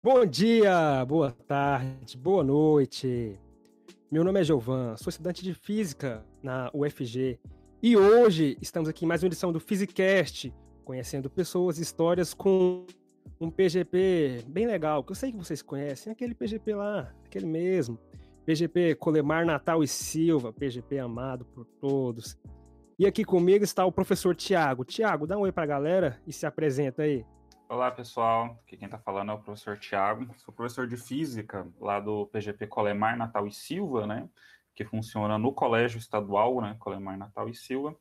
Bom dia, boa tarde, boa noite. Meu nome é Giovan, sou estudante de Física na UFG e hoje estamos aqui em mais uma edição do Physicast, conhecendo pessoas e histórias com um PGP bem legal, que eu sei que vocês conhecem, aquele PGP lá, aquele mesmo. PGP Colemar Natal e Silva, PGP amado por todos. E aqui comigo está o professor Tiago. Tiago, dá um oi para a galera e se apresenta aí. Olá, pessoal. Aqui quem está falando é o professor Tiago. Sou professor de Física lá do PGP Colemar Natal e Silva, né? Que funciona no Colégio Estadual, né? Colemar Natal e Silva.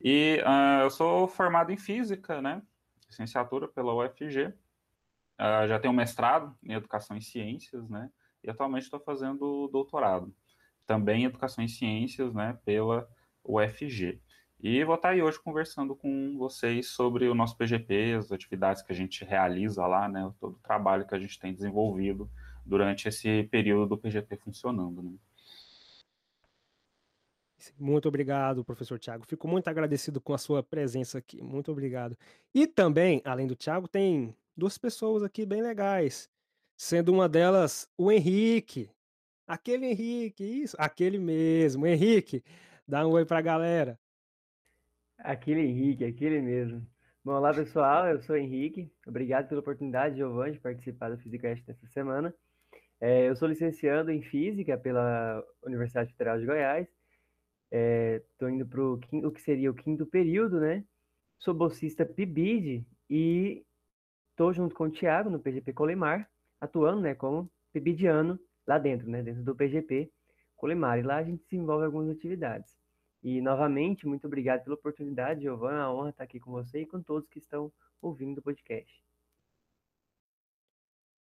E uh, eu sou formado em Física, né? Licenciatura pela UFG. Uh, ah, já tenho mestrado em Educação e Ciências, né? E atualmente estou fazendo doutorado. Também em Educação e Ciências, né? Pela UFG. E vou estar aí hoje conversando com vocês sobre o nosso PGP, as atividades que a gente realiza lá, né, todo o trabalho que a gente tem desenvolvido durante esse período do PGP funcionando. Né. Muito obrigado, professor Tiago. Fico muito agradecido com a sua presença aqui. Muito obrigado. E também, além do Tiago, tem duas pessoas aqui bem legais, sendo uma delas o Henrique. Aquele Henrique, isso, aquele mesmo. Henrique, dá um oi para a galera. Aquele Henrique, aquele mesmo. Bom, olá pessoal, eu sou Henrique. Obrigado pela oportunidade, Giovanni, de participar do Physicast nessa semana. É, eu sou licenciando em Física pela Universidade Federal de Goiás. Estou é, indo para o que seria o quinto período, né? Sou bolsista PIBID e estou junto com o Thiago no PGP Colemar, atuando né, como PIBIDiano lá dentro, né? Dentro do PGP Colemar. E lá a gente desenvolve algumas atividades. E, novamente, muito obrigado pela oportunidade, Giovanna. É uma honra estar aqui com você e com todos que estão ouvindo o podcast.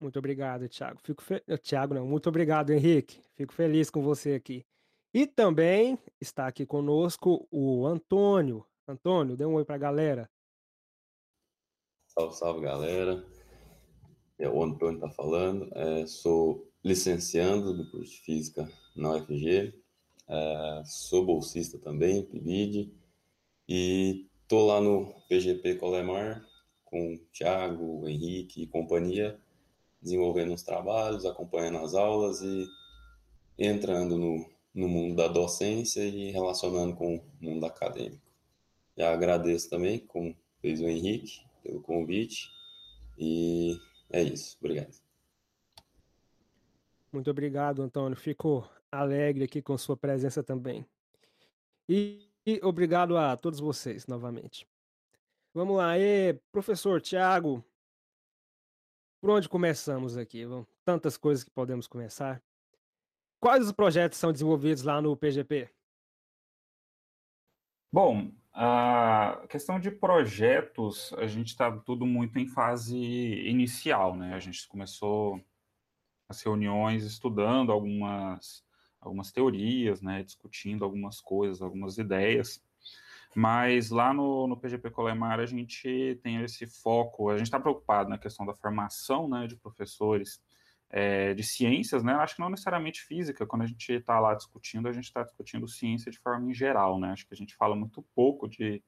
Muito obrigado, Thiago. Fico fe... Eh, Thiago, não. Muito obrigado, Henrique. Fico feliz com você aqui. E também está aqui conosco o Antônio. Antônio, dê um oi para a galera. Salve, salve, galera. É o Antônio está falando. É, sou licenciando do curso de Física na UFG. É, sou bolsista também, PIBID, e tô lá no PGP Colemar com o Thiago, o Henrique e companhia, desenvolvendo os trabalhos, acompanhando as aulas e entrando no, no mundo da docência e relacionando com o mundo acadêmico. Já agradeço também, como fez o Henrique, pelo convite, e é isso. Obrigado. Muito obrigado, Antônio. Fico alegre aqui com sua presença também. E, e obrigado a todos vocês novamente. Vamos lá, e professor Tiago, por onde começamos aqui? Tantas coisas que podemos começar. Quais os projetos são desenvolvidos lá no PGP? Bom, a questão de projetos, a gente está tudo muito em fase inicial, né? A gente começou as reuniões estudando algumas algumas teorias, né, discutindo algumas coisas, algumas ideias. Mas lá no, no PGP Colemar a gente tem esse foco, a gente está preocupado na questão da formação né, de professores é, de ciências, né? Acho que não necessariamente física, quando a gente está lá discutindo, a gente está discutindo ciência de forma em geral, né? Acho que a gente fala muito pouco de,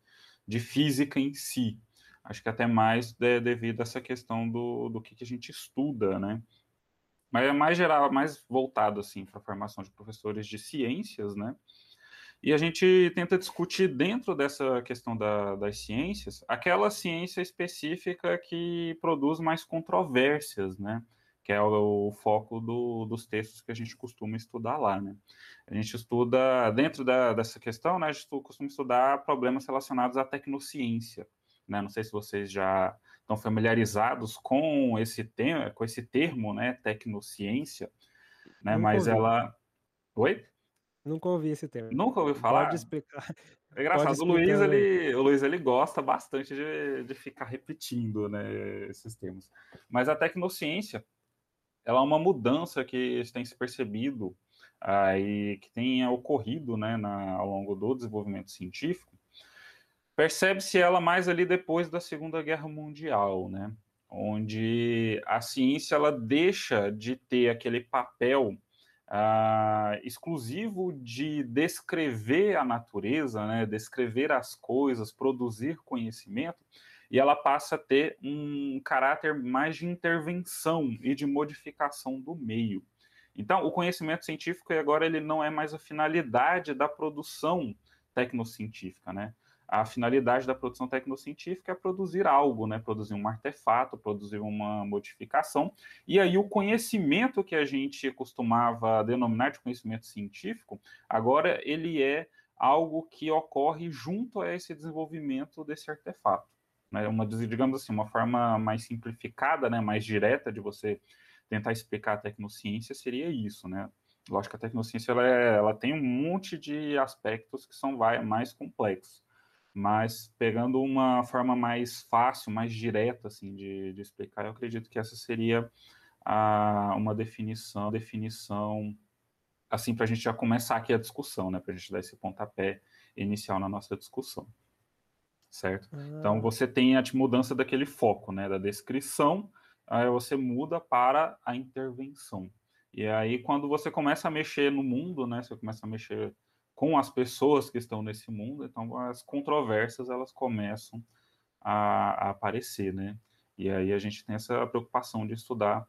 de física em si. Acho que até mais de, devido a essa questão do, do que, que a gente estuda, né? Mas é mais geral, mais voltado assim para a formação de professores de ciências, né? E a gente tenta discutir dentro dessa questão da, das ciências aquela ciência específica que produz mais controvérsias, né? Que é o, o foco do, dos textos que a gente costuma estudar lá, né? A gente estuda, dentro da, dessa questão, né? A gente costuma estudar problemas relacionados à tecnociência, né? Não sei se vocês já estão familiarizados com esse tema, com esse termo, né, tecnociência, né, Nunca mas ouvi. ela... Oi? Nunca ouvi esse termo. Nunca ouviu falar? Pode explicar. É engraçado, o Luiz, ele, o Luiz, ele gosta bastante de, de ficar repetindo, né, esses termos. Mas a tecnociência, ela é uma mudança que tem se percebido aí, que tem ocorrido, né, na, ao longo do desenvolvimento científico, Percebe-se ela mais ali depois da Segunda Guerra Mundial, né? Onde a ciência ela deixa de ter aquele papel uh, exclusivo de descrever a natureza, né? Descrever as coisas, produzir conhecimento, e ela passa a ter um caráter mais de intervenção e de modificação do meio. Então, o conhecimento científico agora ele não é mais a finalidade da produção tecnocientífica, né? A finalidade da produção tecnocientífica é produzir algo, né? Produzir um artefato, produzir uma modificação. E aí o conhecimento que a gente costumava denominar de conhecimento científico, agora ele é algo que ocorre junto a esse desenvolvimento desse artefato. Né? Uma, digamos assim, uma forma mais simplificada, né? mais direta de você tentar explicar a tecnociência seria isso, né? Lógico que a tecnociência ela, é, ela tem um monte de aspectos que são mais complexos, mas pegando uma forma mais fácil, mais direta assim de, de explicar, eu acredito que essa seria a, uma definição, definição assim para a gente já começar aqui a discussão, né? Para a gente dar esse pontapé inicial na nossa discussão, certo? Então, ah. Então você tem a mudança daquele foco, né? Da descrição aí você muda para a intervenção. E aí, quando você começa a mexer no mundo, né, você começa a mexer com as pessoas que estão nesse mundo, então as controvérsias elas começam a, a aparecer, né? E aí a gente tem essa preocupação de estudar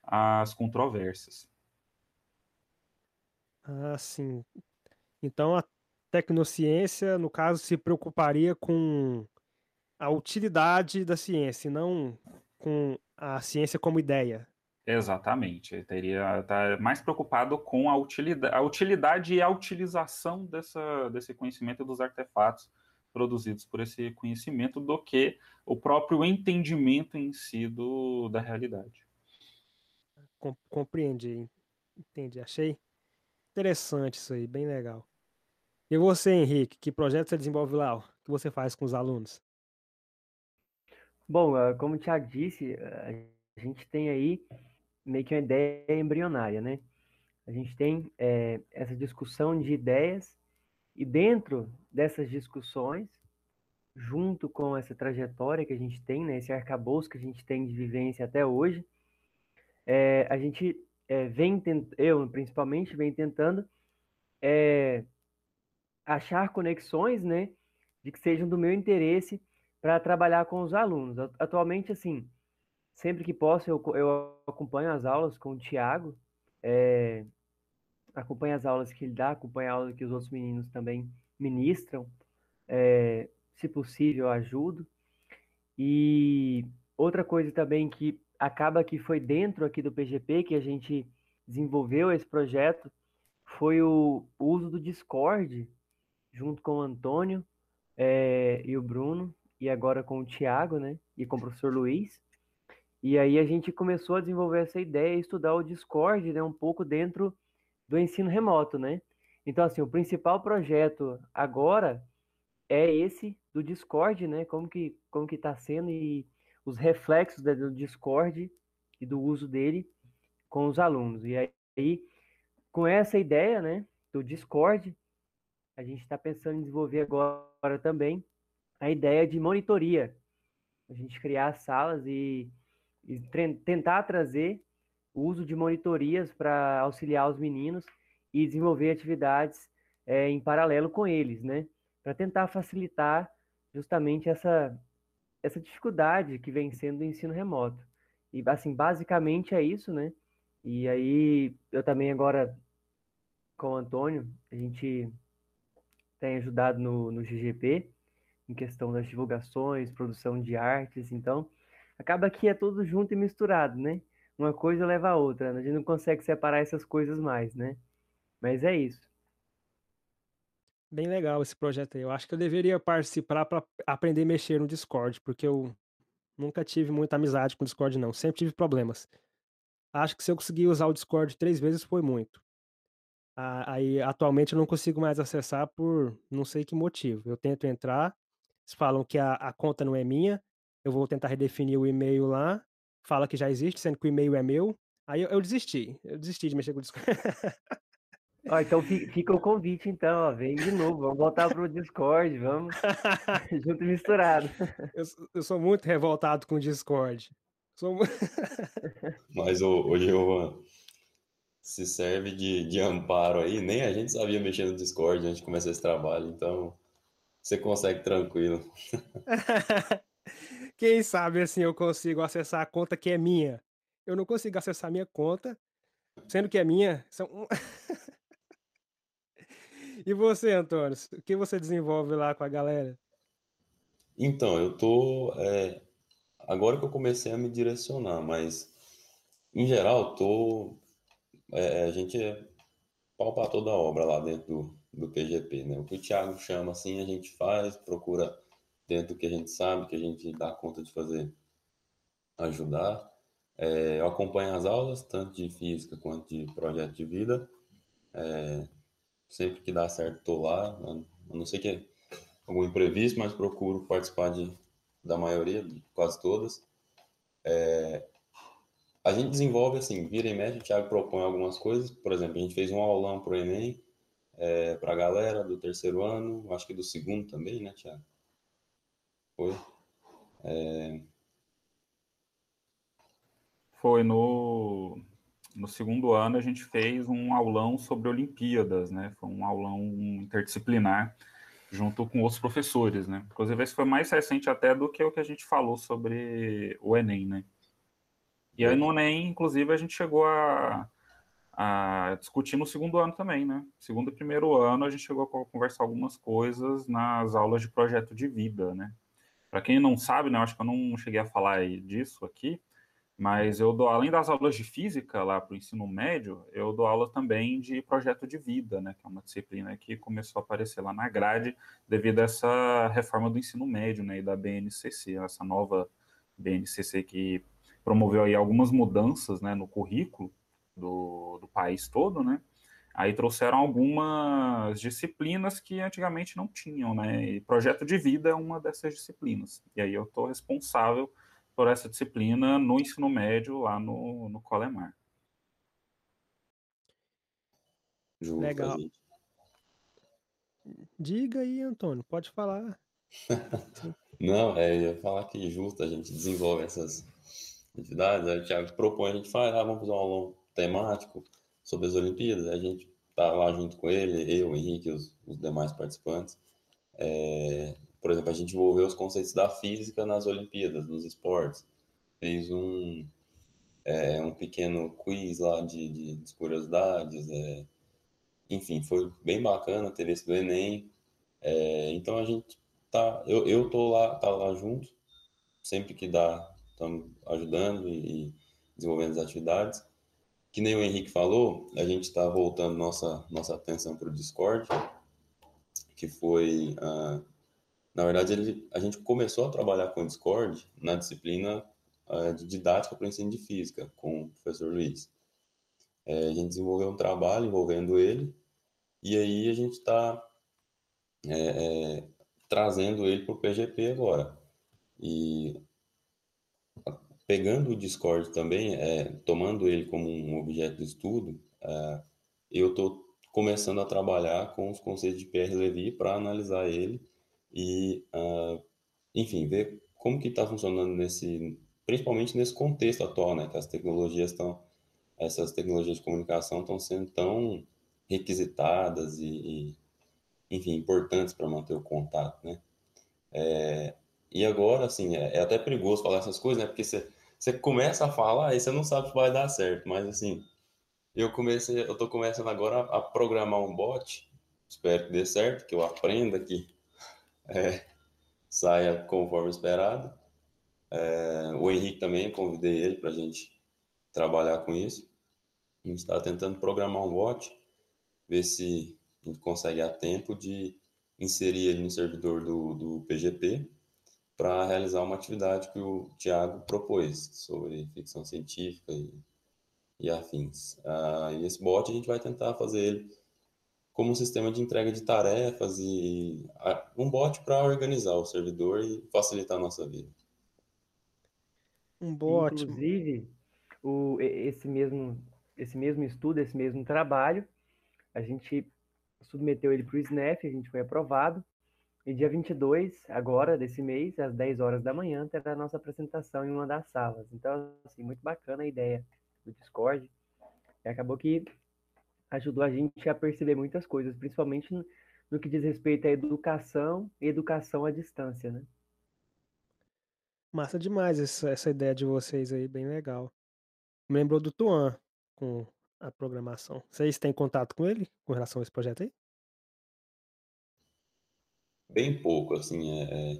as controvérsias. Ah, sim. Então a tecnociência, no caso, se preocuparia com a utilidade da ciência, não com a ciência como ideia. Exatamente. Ele teria tá mais preocupado com a utilidade, a utilidade e a utilização dessa, desse conhecimento dos artefatos produzidos por esse conhecimento do que o próprio entendimento em si do, da realidade. Compreendi, entendi. Achei interessante isso aí, bem legal. E você, Henrique, que projeto você desenvolve lá? O que você faz com os alunos? Bom, ah, como o Thiago disse, a gente tem aí meio que uma ideia embrionária, né? A gente tem é, essa discussão de ideias e dentro dessas discussões, junto com essa trajetória que a gente tem, né, esse arcabouço que a gente tem de vivência até hoje, é, a gente é, vem, eu principalmente, vem tentando é, achar conexões, né, de que sejam do meu interesse para trabalhar com os alunos. Atualmente, assim, sempre que posso, eu, eu acompanho as aulas com o Tiago, é, acompanho as aulas que ele dá, acompanho a aula que os outros meninos também ministram, é, se possível, eu ajudo. E outra coisa também que acaba que foi dentro aqui do PGP que a gente desenvolveu esse projeto foi o uso do Discord junto com o Antônio é, e o Bruno e agora com o Tiago, né? E com o professor Luiz. E aí a gente começou a desenvolver essa ideia e estudar o Discord, né? Um pouco dentro do ensino remoto, né? Então, assim, o principal projeto agora é esse do Discord, né? Como que como que está sendo e os reflexos do Discord e do uso dele com os alunos. E aí, com essa ideia, né, do Discord, a gente está pensando em desenvolver agora também a ideia de monitoria. A gente criar salas e, e tentar trazer o uso de monitorias para auxiliar os meninos e desenvolver atividades é, em paralelo com eles, né? Para tentar facilitar justamente essa, essa dificuldade que vem sendo o ensino remoto. E, assim, basicamente é isso, né? E aí, eu também agora, com o Antônio, a gente tem ajudado no, no GGP, em questão das divulgações, produção de artes, então acaba que é tudo junto e misturado, né? Uma coisa leva a outra, né? a gente não consegue separar essas coisas mais, né? Mas é isso. Bem legal esse projeto aí. Eu acho que eu deveria participar para aprender a mexer no Discord, porque eu nunca tive muita amizade com o Discord, não. Sempre tive problemas. Acho que se eu conseguir usar o Discord três vezes foi muito. Aí, atualmente, eu não consigo mais acessar por não sei que motivo. Eu tento entrar, eles falam que a, a conta não é minha, eu vou tentar redefinir o e-mail lá, fala que já existe, sendo que o e-mail é meu. Aí eu, eu desisti, eu desisti de mexer com o Discord. Ó, então fica o convite, então, ó, vem de novo, vamos voltar pro Discord, vamos junto e misturado. Eu, eu, sou muito revoltado com o Discord. Sou... Mas hoje eu se serve de, de amparo aí, nem a gente sabia mexer no Discord antes de começar esse trabalho, então você consegue tranquilo. Quem sabe assim eu consigo acessar a conta que é minha. Eu não consigo acessar a minha conta, sendo que é minha. São... e você, Antônio? O que você desenvolve lá com a galera? Então, eu tô. É, agora que eu comecei a me direcionar, mas em geral, tô. É, a gente é toda a obra lá dentro do, do PGP, né? O que o Thiago chama assim, a gente faz, procura dentro do que a gente sabe, que a gente dá conta de fazer, ajudar. É, eu acompanho as aulas, tanto de física quanto de projeto de vida. É, sempre que dá certo, estou lá. A não ser que algum imprevisto, mas procuro participar de, da maioria, de quase todas. É, a gente desenvolve assim, vira e mexe, o Thiago propõe algumas coisas. Por exemplo, a gente fez um aulão para o Enem, é, para a galera do terceiro ano, acho que do segundo também, né, Thiago? Foi. É... Foi no, no segundo ano a gente fez um aulão sobre Olimpíadas, né? Foi um aulão interdisciplinar junto com outros professores, né? Inclusive esse foi mais recente até do que o que a gente falou sobre o Enem, né? E aí no Enem, inclusive, a gente chegou a, a discutir no segundo ano também, né? Segundo e primeiro ano a gente chegou a conversar algumas coisas nas aulas de projeto de vida, né? Para quem não sabe, né, eu acho que eu não cheguei a falar disso aqui, mas eu dou, além das aulas de física lá para o ensino médio, eu dou aula também de projeto de vida, né, que é uma disciplina que começou a aparecer lá na grade devido a essa reforma do ensino médio, né, e da BNCC, essa nova BNCC que promoveu aí algumas mudanças, né, no currículo do, do país todo, né, Aí trouxeram algumas disciplinas que antigamente não tinham, né? E projeto de vida é uma dessas disciplinas. E aí eu estou responsável por essa disciplina no ensino médio lá no, no Colemar. Legal. Diga aí, Antônio, pode falar. não, é, eu ia falar que justo a gente desenvolve essas atividades, aí o Thiago propõe, a gente faz, ah, vamos fazer um aulão temático, sobre as Olimpíadas, a gente tá lá junto com ele, eu, o Henrique, os, os demais participantes. É, por exemplo, a gente envolveu os conceitos da física nas Olimpíadas, nos esportes. Fez um, é, um pequeno quiz lá de, de, de curiosidades. É, enfim, foi bem bacana ter esse do Enem. É, então a gente tá, eu, eu tô lá, tá lá junto, sempre que dá, estamos ajudando e, e desenvolvendo as atividades que nem o Henrique falou, a gente está voltando nossa, nossa atenção para o Discord, que foi, uh, na verdade, ele, a gente começou a trabalhar com o Discord na disciplina uh, de didática para o ensino de física, com o professor Luiz. É, a gente desenvolveu um trabalho envolvendo ele, e aí a gente está é, é, trazendo ele para o PGP agora. E pegando o Discord também, é, tomando ele como um objeto de estudo, é, eu estou começando a trabalhar com os conceitos de Pierre Levy para analisar ele e, uh, enfim, ver como que está funcionando nesse, principalmente nesse contexto atual, né, que as tecnologias estão, essas tecnologias de comunicação estão sendo tão requisitadas e, e enfim, importantes para manter o contato, né? É, e agora, assim, é, é, até perigoso falar essas coisas, né? Porque você você começa a falar e você não sabe se vai dar certo, mas assim, eu comecei, eu tô começando agora a, programar um bot, espero que dê certo, que eu aprenda que é, saia conforme esperado. É, o Henrique também, convidei ele para a gente trabalhar com isso. A gente está tentando programar um bot, ver se a gente consegue a tempo de inserir ele no servidor do, do PGP para realizar uma atividade que o Tiago propôs sobre ficção científica e, e afins. Ah, e esse bot a gente vai tentar fazer ele como um sistema de entrega de tarefas e um bot para organizar o servidor e facilitar a nossa vida. Um bot. Inclusive, o, esse, mesmo, esse mesmo estudo, esse mesmo trabalho, a gente submeteu ele para o SNEF, a gente foi aprovado, e dia 22, agora, desse mês, às 10 horas da manhã, terá a nossa apresentação em uma das salas. Então, assim, muito bacana a ideia do Discord. E acabou que ajudou a gente a perceber muitas coisas, principalmente no, que diz respeito à educação e educação à distância, né? Massa demais essa, ideia de vocês aí, bem legal. Lembrou do Tuan com a programação. Vocês têm contato com ele com relação a esse projeto aí? Bem pouco, assim, é, é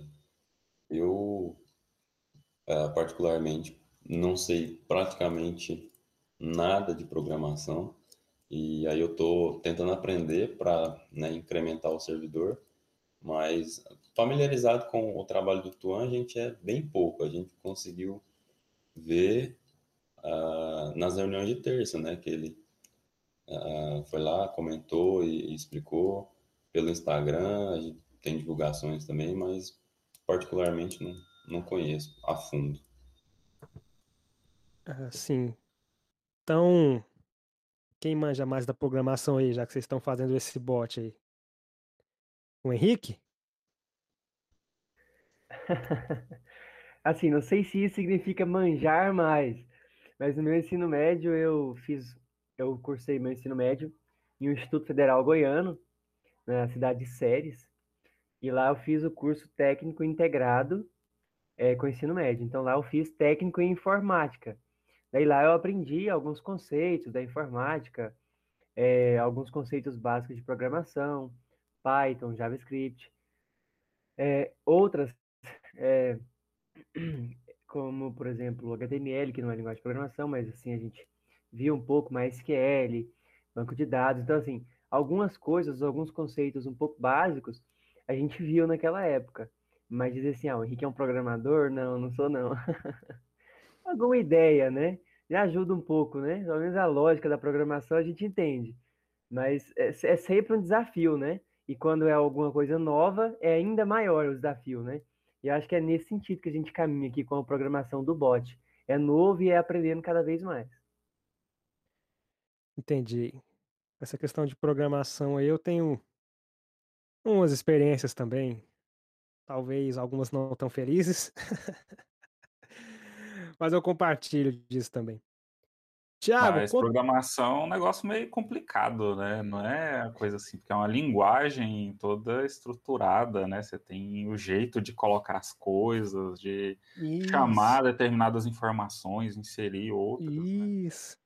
eu é, particularmente não sei praticamente nada de programação e aí eu estou tentando aprender para né, incrementar o servidor, mas familiarizado com o trabalho do Tuan, a gente é bem pouco. A gente conseguiu ver uh, nas reuniões de terça, né, que ele uh, foi lá, comentou e, e explicou pelo Instagram, a gente tem divulgações também, mas particularmente não, não conheço a fundo. Ah, sim. Então, quem manja mais da programação aí, já que vocês estão fazendo esse bot aí? O Henrique? assim, não sei se isso significa manjar mais, mas no meu ensino médio eu fiz, eu cursei meu ensino médio em um Instituto Federal Goiano, na cidade de Séries, e lá eu fiz o curso técnico integrado é, com ensino médio. Então lá eu fiz técnico em informática. Daí lá eu aprendi alguns conceitos da informática, é, alguns conceitos básicos de programação, Python, JavaScript, é, outras, é, como por exemplo HTML, que não é linguagem de programação, mas assim a gente viu um pouco mais SQL, banco de dados, então assim, algumas coisas, alguns conceitos um pouco básicos a gente viu naquela época. Mas dizer assim, ah, o Henrique é um programador? Não, não sou não. alguma ideia, né? Já ajuda um pouco, né? Pelo menos a lógica da programação a gente entende. Mas é, é sempre um desafio, né? E quando é alguma coisa nova, é ainda maior o desafio, né? E acho que é nesse sentido que a gente caminha aqui com a programação do bot. É novo e é aprendendo cada vez mais. Entendi. Essa questão de programação aí eu tenho umas experiências também. Talvez algumas não tão felizes. Mas eu compartilho disso também. Tiago, Mas programação é um negócio meio complicado, né? Não é coisa assim, porque é uma linguagem toda estruturada, né? Você tem o jeito de colocar as coisas, de Isso. chamar determinadas informações, inserir outras. Né? Isso. Né?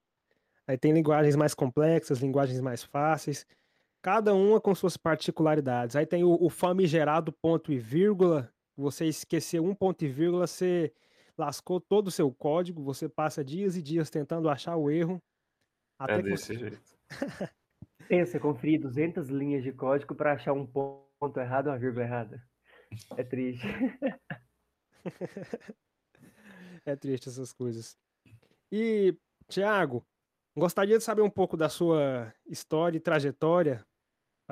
Aí tem linguagens mais complexas, linguagens mais fáceis, cada uma com suas particularidades. Aí tem o, o famigerado ponto e vírgula. Você esqueceu um ponto e vírgula, você lascou todo o seu código, você passa dias e dias tentando achar o erro. Até é desse você... jeito. Pensa, conferir 200 linhas de código para achar um ponto errado uma vírgula errada. É triste. é triste essas coisas. E, Tiago, gostaria de saber um pouco da sua história e trajetória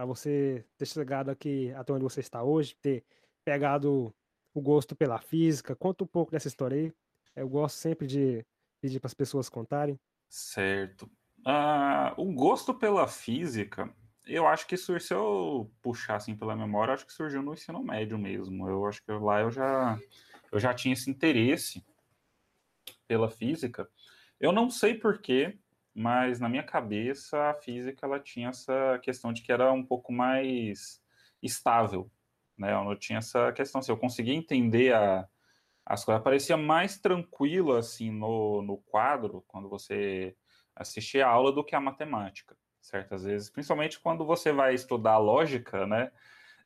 para você ter chegado aqui até onde você está hoje, ter pegado o gosto pela física. Conta um pouco dessa história aí. Eu gosto sempre de pedir para as pessoas contarem. Certo. Uh, o gosto pela física, eu acho que surgiu, se eu puxar assim pela memória, acho que surgiu no ensino médio mesmo. Eu acho que lá eu já, eu já tinha esse interesse pela física. Eu não sei porquê, mas na minha cabeça a física ela tinha essa questão de que era um pouco mais estável, né? Eu não tinha essa questão, assim, eu conseguia entender a, as coisas, parecia mais tranquilo, assim, no, no quadro, quando você assistia a aula, do que a matemática, certas vezes, principalmente quando você vai estudar lógica, né?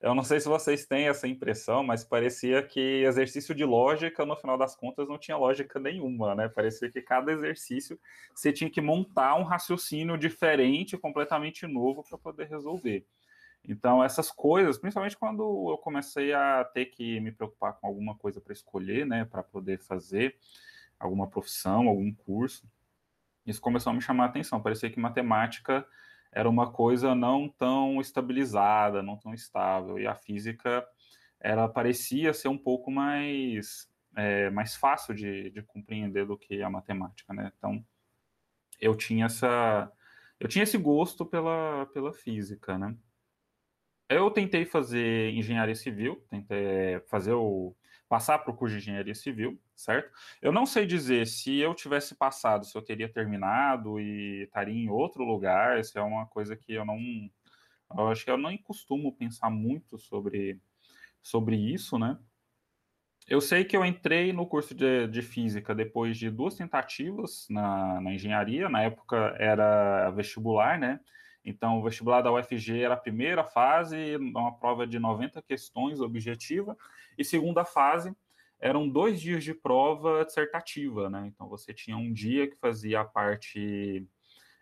Eu não sei se vocês têm essa impressão, mas parecia que exercício de lógica, no final das contas, não tinha lógica nenhuma, né? Parecia que cada exercício você tinha que montar um raciocínio diferente, completamente novo, para poder resolver. Então, essas coisas, principalmente quando eu comecei a ter que me preocupar com alguma coisa para escolher, né, para poder fazer alguma profissão, algum curso, isso começou a me chamar a atenção. Parecia que matemática era uma coisa não tão estabilizada, não tão estável, e a física era parecia ser um pouco mais é, mais fácil de, de compreender do que a matemática, né? Então, eu tinha essa eu tinha esse gosto pela, pela física, né? Eu tentei fazer engenharia civil, tentei fazer o passar para o curso de engenharia civil, certo? Eu não sei dizer se eu tivesse passado, se eu teria terminado e estaria em outro lugar. Isso é uma coisa que eu não, eu acho que eu não costumo pensar muito sobre sobre isso, né? eu sei que eu entrei no curso de, de física depois de duas tentativas na, na engenharia. Na época era vestibular, né? Então, o vestibular da UFG era a primeira fase, uma prova de 90 questões objetiva, e segunda fase eram dois dias de prova dissertativa, né? Então, você tinha um dia que fazia a parte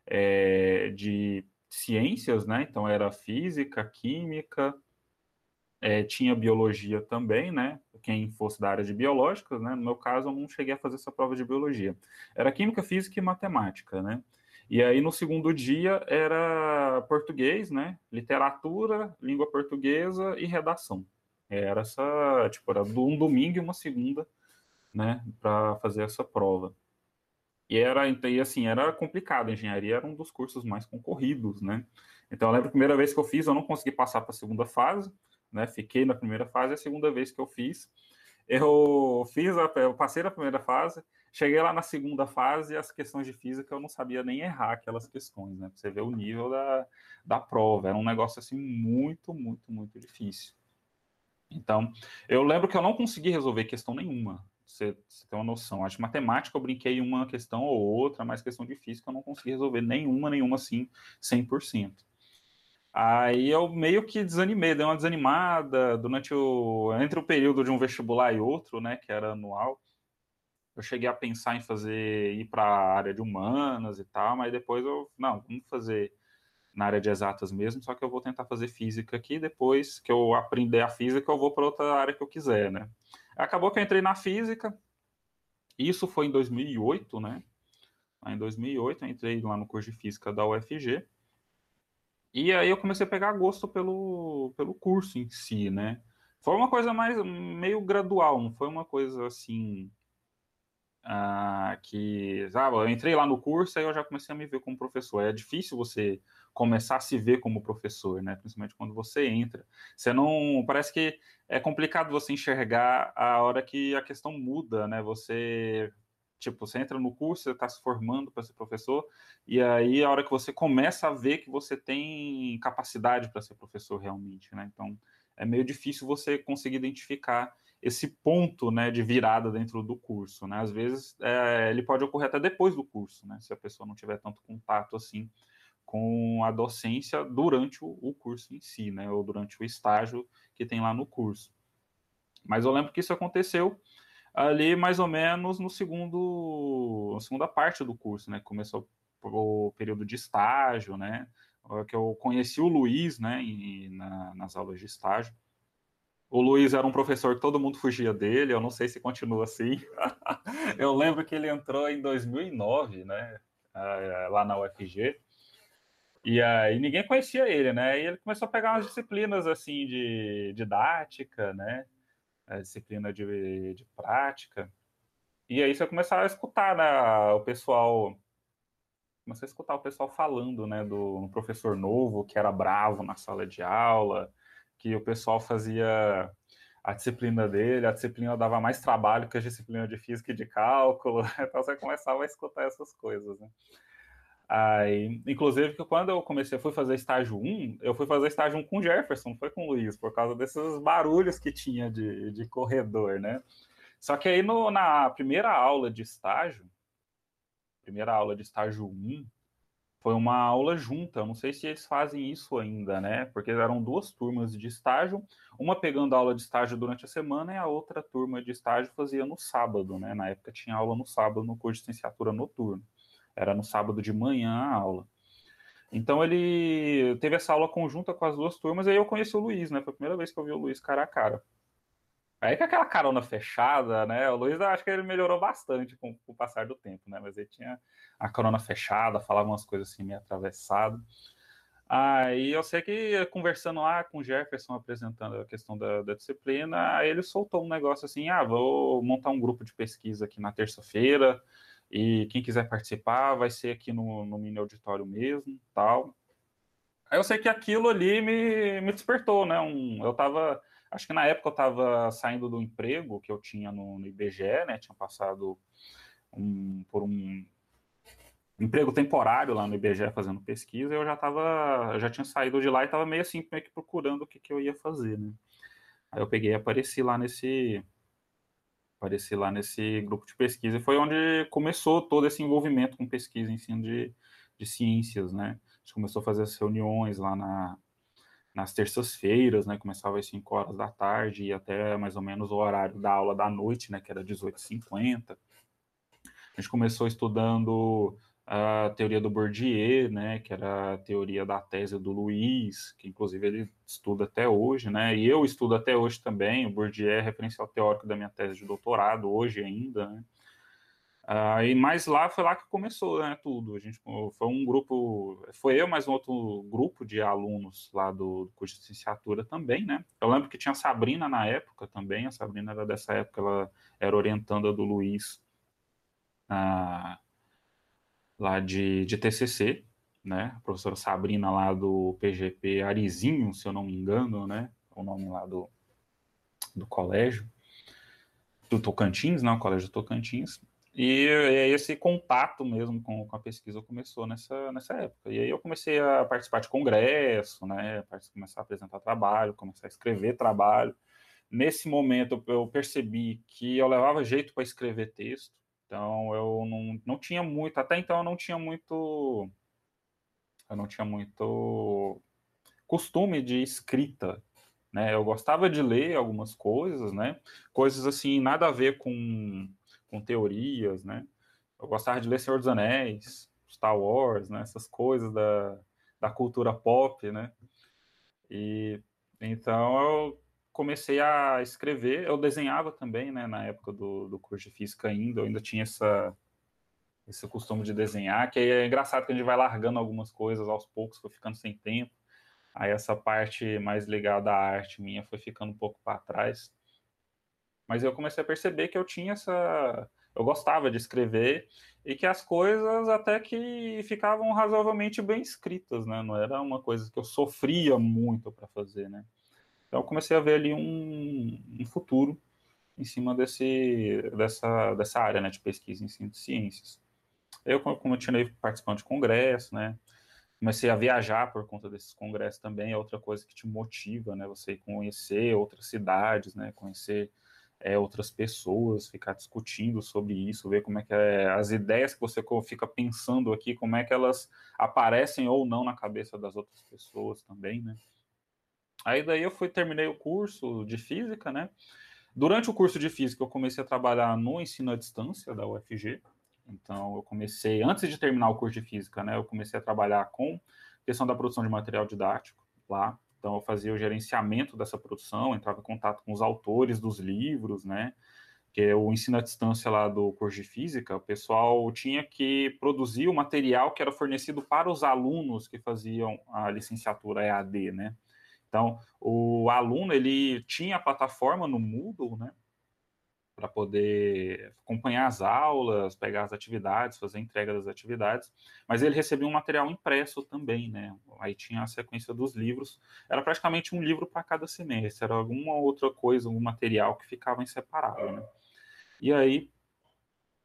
é, de ciências, né? Então, era física, química, é, tinha biologia também, né? Quem fosse da área de biológicas, né? No meu caso, eu não cheguei a fazer essa prova de biologia. Era química, física e matemática, né? E aí, no segundo dia, era português, né? Literatura, língua portuguesa e redação. Era essa, tipo, era um domingo e uma segunda, né? Para fazer essa prova. E era, e assim, era complicado. A engenharia era um dos cursos mais concorridos, né? Então, eu lembro a primeira vez que eu fiz, eu não consegui passar para a segunda fase, né? Fiquei na primeira fase, a segunda vez que eu fiz, eu fiz, a, eu passei na primeira fase, cheguei lá na segunda fase, as questões de física eu não sabia nem errar aquelas questões, né? Você ver o nível da, da prova, era um negócio assim muito, muito, muito difícil. Então, eu lembro que eu não consegui resolver questão nenhuma, você, você tem uma noção. Acho que matemática eu brinquei uma questão ou outra, mas questão de física eu não consegui resolver nenhuma, nenhuma assim, 100%. Aí eu meio que desanimei, dei uma desanimada durante o entre o período de um vestibular e outro, né, que era anual. Eu cheguei a pensar em fazer ir para a área de humanas e tal, mas depois eu não, vamos fazer na área de exatas mesmo, só que eu vou tentar fazer física aqui, depois que eu aprender a física, eu vou para outra área que eu quiser, né? Acabou que eu entrei na física. Isso foi em 2008, né? Em 2008 eu entrei lá no curso de física da UFG. E aí eu comecei a pegar gosto pelo, pelo curso em si, né? Foi uma coisa mais meio gradual, não foi uma coisa assim ah, que sabe, eu entrei lá no curso aí eu já comecei a me ver como professor. É difícil você começar a se ver como professor, né? Principalmente quando você entra. Você não parece que é complicado você enxergar a hora que a questão muda, né? Você Tipo, você entra no curso, você está se formando para ser professor, e aí a hora que você começa a ver que você tem capacidade para ser professor realmente, né? Então, é meio difícil você conseguir identificar esse ponto, né, de virada dentro do curso, né? Às vezes, é, ele pode ocorrer até depois do curso, né? Se a pessoa não tiver tanto contato assim com a docência durante o, o curso em si, né? Ou durante o estágio que tem lá no curso. Mas eu lembro que isso aconteceu ali mais ou menos no segundo, na segunda parte do curso, né? Começou o período de estágio, né? Que eu conheci o Luiz, né? Na, nas aulas de estágio. O Luiz era um professor que todo mundo fugia dele, eu não sei se continua assim. eu lembro que ele entrou em 2009, né? Ah, lá na UFG. E aí ninguém conhecia ele, né? E ele começou a pegar umas disciplinas assim de didática, né? a disciplina de, de prática. E aí você começar a escutar né, o pessoal. Comecei a escutar o pessoal falando, né, do professor novo que era bravo na sala de aula, que o pessoal fazia a disciplina dele, a disciplina dava mais trabalho que a disciplina de física e de cálculo, então você começava a escutar essas coisas, né? Aí, inclusive, que quando eu comecei, fui fazer estágio 1, eu fui fazer estágio 1 com o Jefferson, não foi com o Luiz, por causa desses barulhos que tinha de, de corredor, né? Só que aí no, na primeira aula de estágio, primeira aula de estágio 1, foi uma aula junta. Eu não sei se eles fazem isso ainda, né? Porque eram duas turmas de estágio, uma pegando aula de estágio durante a semana e a outra turma de estágio fazia no sábado, né? Na época tinha aula no sábado no curso de licenciatura noturno. Era no sábado de manhã a aula. Então ele teve essa aula conjunta com as duas turmas, e aí eu conheci o Luiz, né? Foi a primeira vez que eu vi o Luiz cara a cara. Aí com aquela carona fechada, né? O Luiz, acho que ele melhorou bastante com, com, o passar do tempo, né? Mas ele tinha a carona fechada, falava umas coisas assim meio atravessado. Aí eu sei que conversando lá com o Jefferson, apresentando a questão da, da disciplina, ele soltou um negócio assim: ah, vou montar um grupo de pesquisa aqui na terça-feira, e quem quiser participar vai ser aqui no, no mini auditório mesmo, tal. Aí eu sei que aquilo ali me, me despertou, né? Um, eu tava, acho que na época eu tava saindo do emprego que eu tinha no, no IBGE, né? Tinha passado um, por um emprego temporário lá no IBGE fazendo pesquisa, eu já tava, já tinha saído de lá e tava meio assim, meio que procurando o que, que eu ia fazer, né? Aí eu peguei e apareci lá nesse apareci lá nesse grupo de pesquisa e foi onde começou todo esse envolvimento com pesquisa em ensino de, de ciências, né? A gente começou a fazer as reuniões lá na, nas terças-feiras, né? Começava às 5 horas da tarde e até mais ou menos o horário da aula da noite, né? Que era 18h50. A gente começou estudando a teoria do Bourdieu, né, que era a teoria da tese do Luiz, que inclusive ele estuda até hoje, né, e eu estudo até hoje também, o Bourdieu é referencial teórico da minha tese de doutorado, hoje ainda, né. Ah, e mais lá foi lá que começou, né, tudo. A gente foi um grupo, foi eu mais um outro grupo de alunos lá do, do curso de licenciatura também, né. Eu lembro que tinha a Sabrina na época também, a Sabrina era dessa época, ela era orientanda do Luiz. Ah, lá de, de TCC, né? A professora Sabrina lá do PGP Arizinho, se eu não me engano, né? O nome lá do, do colégio, do Tocantins, né? O colégio Tocantins. E, e esse contato mesmo com, com, a pesquisa começou nessa, nessa época. E aí eu comecei a participar de congresso, né? Começar a apresentar trabalho, começar a escrever trabalho. Nesse momento eu percebi que eu levava jeito para escrever texto, então eu não, não tinha muito, até então eu não tinha muito. Eu não tinha muito costume de escrita. Né? Eu gostava de ler algumas coisas, né? Coisas assim, nada a ver com, com teorias, né? Eu gostava de ler Senhor dos Anéis, Star Wars, né? Essas coisas da, da cultura pop, né? E então eu comecei a escrever, eu desenhava também, né, na época do, do curso de física ainda, eu ainda tinha essa, esse costume de desenhar, que é engraçado que a gente vai largando algumas coisas aos poucos, foi ficando sem tempo, aí essa parte mais ligada à arte minha foi ficando um pouco para trás, mas eu comecei a perceber que eu tinha essa, eu gostava de escrever, e que as coisas até que ficavam razoavelmente bem escritas, né, não era uma coisa que eu sofria muito para fazer, né, então eu comecei a ver ali um, um futuro em cima desse, dessa, dessa área né, de pesquisa em ciências. Eu, como eu continuei participando de congresso, né, comecei a viajar por conta desses congressos também, é outra coisa que te motiva, né, você conhecer outras cidades, né, conhecer é, outras pessoas, ficar discutindo sobre isso, ver como é que é, as ideias que você fica pensando aqui, como é que elas aparecem ou não na cabeça das outras pessoas também, né. Aí daí eu fui terminei o curso de física, né? Durante o curso de física eu comecei a trabalhar no ensino à distância da UFG. Então eu comecei antes de terminar o curso de física, né? Eu comecei a trabalhar com questão da produção de material didático lá. Então eu fazia o gerenciamento dessa produção, entrava em contato com os autores dos livros, né? Que é o ensino à distância lá do curso de física, o pessoal tinha que produzir o material que era fornecido para os alunos que faziam a licenciatura EAD, né? Então, o aluno ele tinha a plataforma no Moodle, né, para poder acompanhar as aulas, pegar as atividades, fazer a entrega das atividades, mas ele recebia um material impresso também, né? Aí tinha a sequência dos livros, era praticamente um livro para cada semestre, era alguma outra coisa, algum material que ficava em separado, né? E aí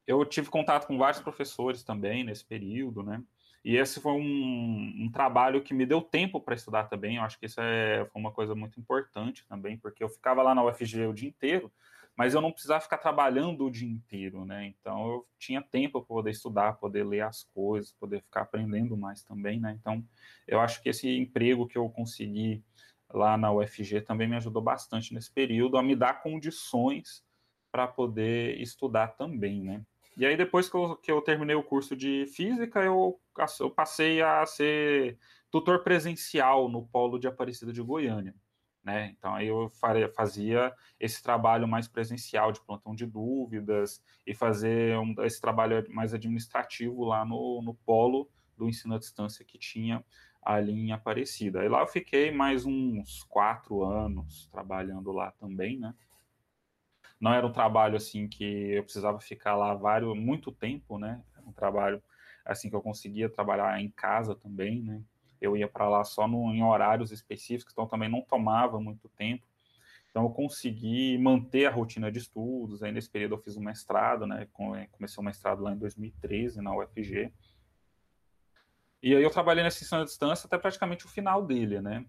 eu tive contato com vários professores também nesse período, né? E esse foi um, um trabalho que me deu tempo para estudar também. Eu acho que isso é, foi uma coisa muito importante também, porque eu ficava lá na UFG o dia inteiro, mas eu não precisava ficar trabalhando o dia inteiro, né? Então eu tinha tempo para poder estudar, poder ler as coisas, poder ficar aprendendo mais também, né? Então eu acho que esse emprego que eu consegui lá na UFG também me ajudou bastante nesse período a me dar condições para poder estudar também, né? E aí, depois que eu, que eu terminei o curso de física, eu, eu passei a ser tutor presencial no polo de Aparecida de Goiânia. Né? Então, aí eu fazia esse trabalho mais presencial de plantão de dúvidas e fazer um, esse trabalho mais administrativo lá no, no polo do ensino à distância que tinha ali em Aparecida. E lá eu fiquei mais uns quatro anos trabalhando lá também, né? Não era um trabalho assim que eu precisava ficar lá vários, muito tempo, né? Um trabalho assim que eu conseguia trabalhar em casa também, né? Eu ia para lá só no, em horários específicos, então também não tomava muito tempo. Então eu consegui manter a rotina de estudos. Aí nesse período eu fiz um mestrado, né? Comecei o mestrado lá em 2013 na UFG. E aí eu trabalhei nessa ensino à distância até praticamente o final dele, né?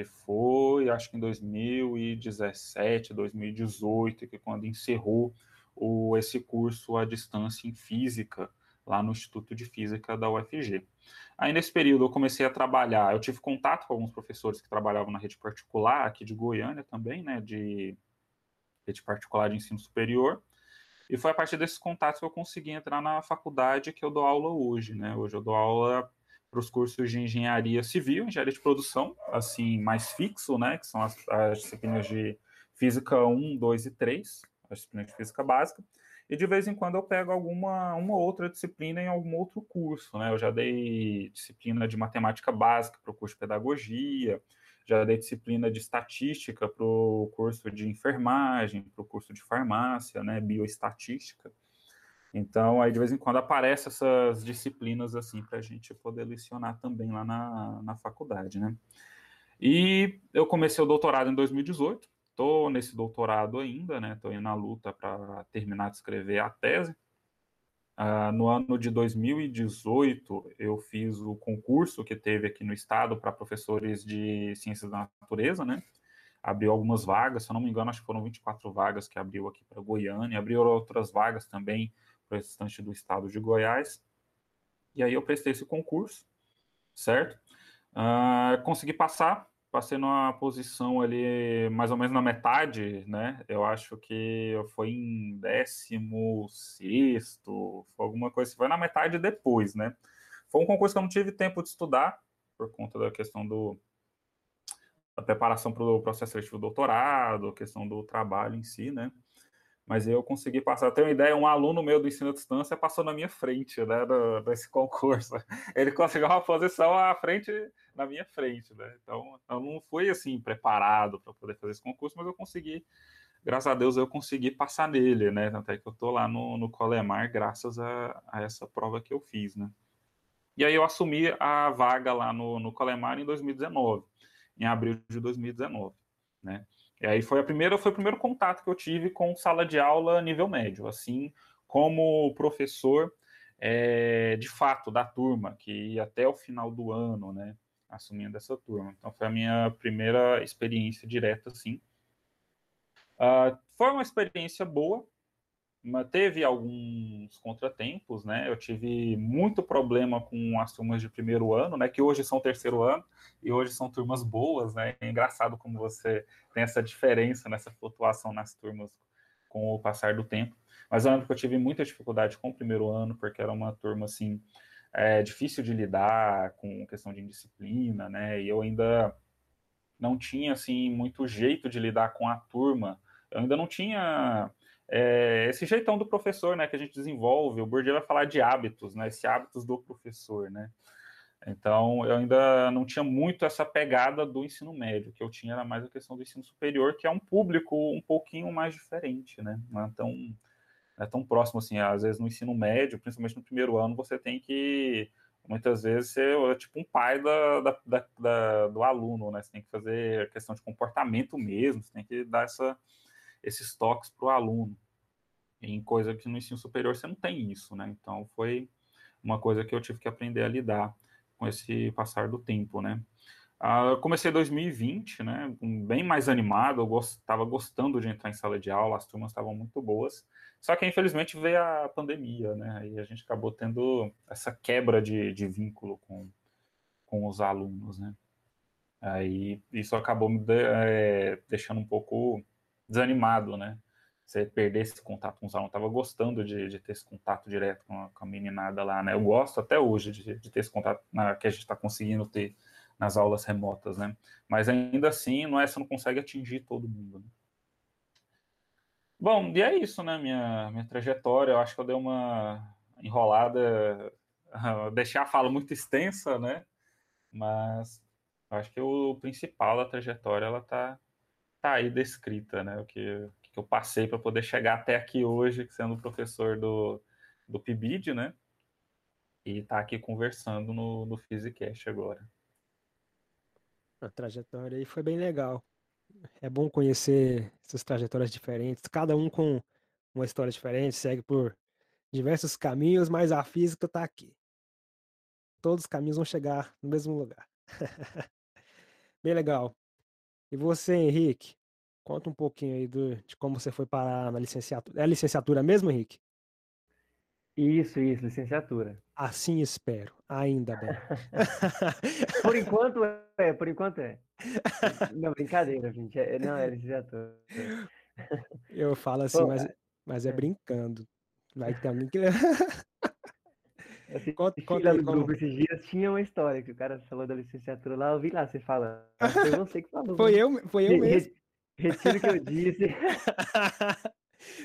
Que foi, acho que em 2017, 2018, que quando encerrou o, esse curso à distância em física, lá no Instituto de Física da UFG. Aí, nesse período, eu comecei a trabalhar, eu tive contato com alguns professores que trabalhavam na rede particular, aqui de Goiânia também, né, de rede particular de ensino superior, e foi a partir desses contatos que eu consegui entrar na faculdade que eu dou aula hoje, né, hoje eu dou aula para os cursos de engenharia civil, engenharia de produção, assim, mais fixo, né, que são as, as disciplinas de física 1, 2 e 3, as disciplinas de física básica, e de vez em quando eu pego alguma uma outra disciplina em algum outro curso, né? Eu já dei disciplina de matemática básica para o curso de pedagogia, já dei disciplina de estatística para o curso de enfermagem, para o curso de farmácia, né? Bioestatística. Então, aí de vez em quando aparecem essas disciplinas assim para a gente poder lecionar também lá na, na faculdade, né? E eu comecei o doutorado em 2018, estou nesse doutorado ainda, né? Estou na luta para terminar de escrever a tese. Uh, no ano de 2018, eu fiz o concurso que teve aqui no estado para professores de ciências da natureza, né? Abriu algumas vagas, se eu não me engano, acho que foram 24 vagas que abriu aqui para Goiânia, abriu outras vagas também para o restante do estado de Goiás. E aí eu prestei esse concurso, certo? Uh, consegui passar, passei numa posição ali mais ou menos na metade, né? Eu acho que foi em décimo sexto, foi alguma coisa, foi na metade depois, né? Foi um concurso que eu não tive tempo de estudar, por conta da questão do da preparação para o processo seletivo do doutorado, questão do trabalho em si, né? Mas eu consegui passar. Ter uma ideia, um aluno meu do ensino à distância passou na minha frente, né, do, desse concurso. Ele conseguiu uma posição à frente, na minha frente, né? Então, eu não fui assim preparado para poder fazer esse concurso, mas eu consegui, graças a Deus, eu consegui passar nele, né? Até que eu tô lá no, no Colemar, graças a, a essa prova que eu fiz, né? E aí eu assumi a vaga lá no, no Colemar em 2019, em abril de 2019, né? E aí foi a primeira, foi o primeiro contato que eu tive com sala de aula nível médio, assim como professor é, de fato da turma, que ia até o final do ano, né, assumindo essa turma. Então foi a minha primeira experiência direta, assim. Uh, foi uma experiência boa, teve alguns contratempos, né? Eu tive muito problema com as turmas de primeiro ano, né? Que hoje são terceiro ano e hoje são turmas boas, né? É engraçado como você tem essa diferença nessa flutuação nas turmas com o passar do tempo. Mas eu lembro que eu tive muita dificuldade com o primeiro ano, porque era uma turma assim é, difícil de lidar com questão de indisciplina, né? E eu ainda não tinha assim muito jeito de lidar com a turma. Eu ainda não tinha é, esse jeitão do professor, né, que a gente desenvolve. O Bourdieu vai falar de hábitos, né, esse hábitos do professor, né. Então, eu ainda não tinha muito essa pegada do ensino médio, que eu tinha era mais a questão do ensino superior, que é um público um pouquinho mais diferente, né, não é tão, não é tão próximo assim. Às vezes no ensino médio, principalmente no primeiro ano, você tem que muitas vezes ser é tipo um pai da, da, da, da, do aluno, né? Você tem que fazer questão de comportamento mesmo, você tem que dar essa, esses toques para o aluno. Em coisa que no ensino superior você não tem isso, né? Então foi uma coisa que eu tive que aprender a lidar com esse passar do tempo, né? Ah, eu comecei em 2020, né? Bem mais animado, eu estava gost, gostando de entrar em sala de aula, as turmas estavam muito boas. Só que infelizmente veio a pandemia, né? E a gente acabou tendo essa quebra de, de vínculo com, com os alunos, né? Aí isso acabou me de, é, deixando um pouco desanimado, né? Você perder esse contato com os alunos. Eu tava gostando de, de, ter esse contato direto com a, com a, meninada lá, né? Eu gosto até hoje de, de ter esse contato na, que a gente está conseguindo ter nas aulas remotas, né? Mas ainda assim, não é, você não consegue atingir todo mundo. Né? Bom, e é isso, né? Minha, minha trajetória. Eu acho que eu dei uma enrolada, deixei a fala muito extensa, né? Mas acho que o principal da trajetória ela tá tá aí descrita, né? O que, que eu passei para poder chegar até aqui hoje, sendo professor do, do PIBID, né? E tá aqui conversando no, no Physicast agora. A trajetória aí foi bem legal. É bom conhecer essas trajetórias diferentes, cada um com uma história diferente, segue por diversos caminhos, mas a física está aqui. Todos os caminhos vão chegar no mesmo lugar. bem legal. E você, Henrique? Conta um pouquinho aí do, de como você foi parar na licenciatura. É licenciatura mesmo, Henrique? Isso, isso, licenciatura. Assim espero, ainda bem. por enquanto é, por enquanto é. Não, brincadeira, gente. É, não, é licenciatura. Eu falo assim, mas, mas é, é brincando. Vai ter alguém que. Assim, conta, conta como... esses dias tinha uma história que o cara falou da licenciatura lá, eu vi lá você falando. Foi você que falou. Foi eu, foi eu mesmo. Retiro o que eu disse.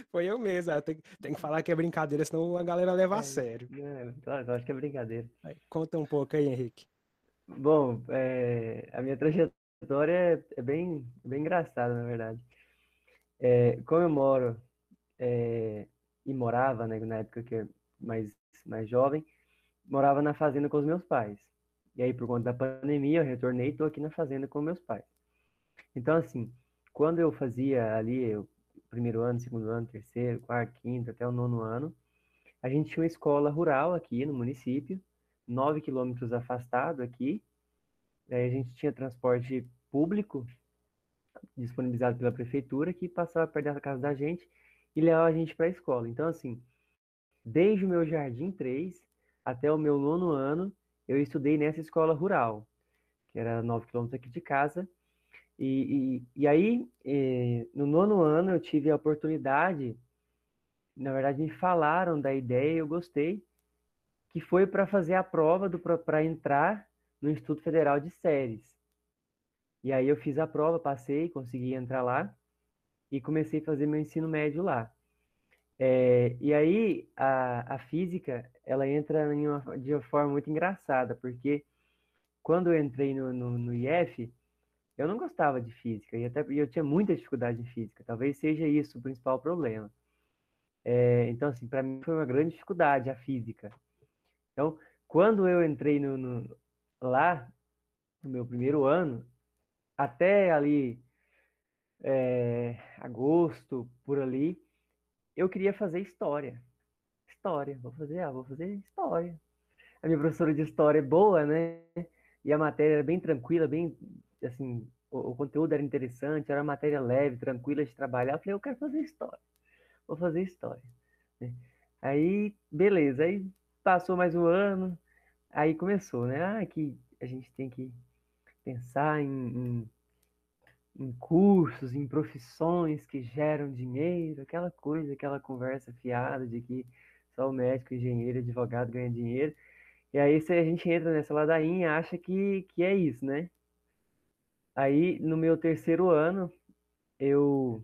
Foi eu mesmo. Ah, tem, tem, que falar que é brincadeira, senão a galera leva é, a sério. É, eu acho que é brincadeira. Aí, conta um pouco aí, Henrique. Bom, é, a minha trajetória é, é, bem, bem engraçada, na verdade. É, como eu moro é, e morava, né, na época que eu mais, mais jovem, morava na fazenda com os meus pais. E aí, por conta da pandemia, eu retornei e estou aqui na fazenda com meus pais. Então, assim, quando eu fazia ali o primeiro ano, segundo ano, terceiro, quarto, quinto, até o nono ano, a gente tinha uma escola rural aqui no município, nove quilômetros afastado aqui. Aí a gente tinha transporte público disponibilizado pela prefeitura que passava perto da casa da gente e levava a gente para a escola. Então, assim, desde o meu jardim 3 até o meu nono ano, eu estudei nessa escola rural, que era nove quilômetros aqui de casa, e, e, e aí, eh, no nono ano, eu tive a oportunidade, na verdade, me falaram da ideia eu gostei, que foi para fazer a prova para entrar no Instituto Federal de Séries. E aí eu fiz a prova, passei, consegui entrar lá e comecei a fazer meu ensino médio lá. É, e aí a, a física ela entra uma, de uma forma muito engraçada, porque quando eu entrei no, no, no IF, eu não gostava de física e até eu tinha muita dificuldade em física. Talvez seja isso o principal problema. É, então, assim, para mim foi uma grande dificuldade a física. Então, quando eu entrei no, no, lá, no meu primeiro ano, até ali é, agosto, por ali, eu queria fazer história. História, vou fazer, ah, vou fazer história. A minha professora de história é boa, né? E a matéria era bem tranquila, bem assim, o, o, conteúdo era interessante, era matéria leve, tranquila de trabalhar. Eu falei, eu quero fazer história, vou fazer história. Né? Aí, beleza, aí passou mais um ano, aí começou, né? Ah, que a gente tem que pensar em, em, em cursos, em profissões que geram dinheiro, aquela coisa, aquela conversa fiada de que só o médico, engenheiro, advogado ganha dinheiro. E aí a gente entra nessa ladainha acha que, que é isso, né? Aí, no meu terceiro ano, eu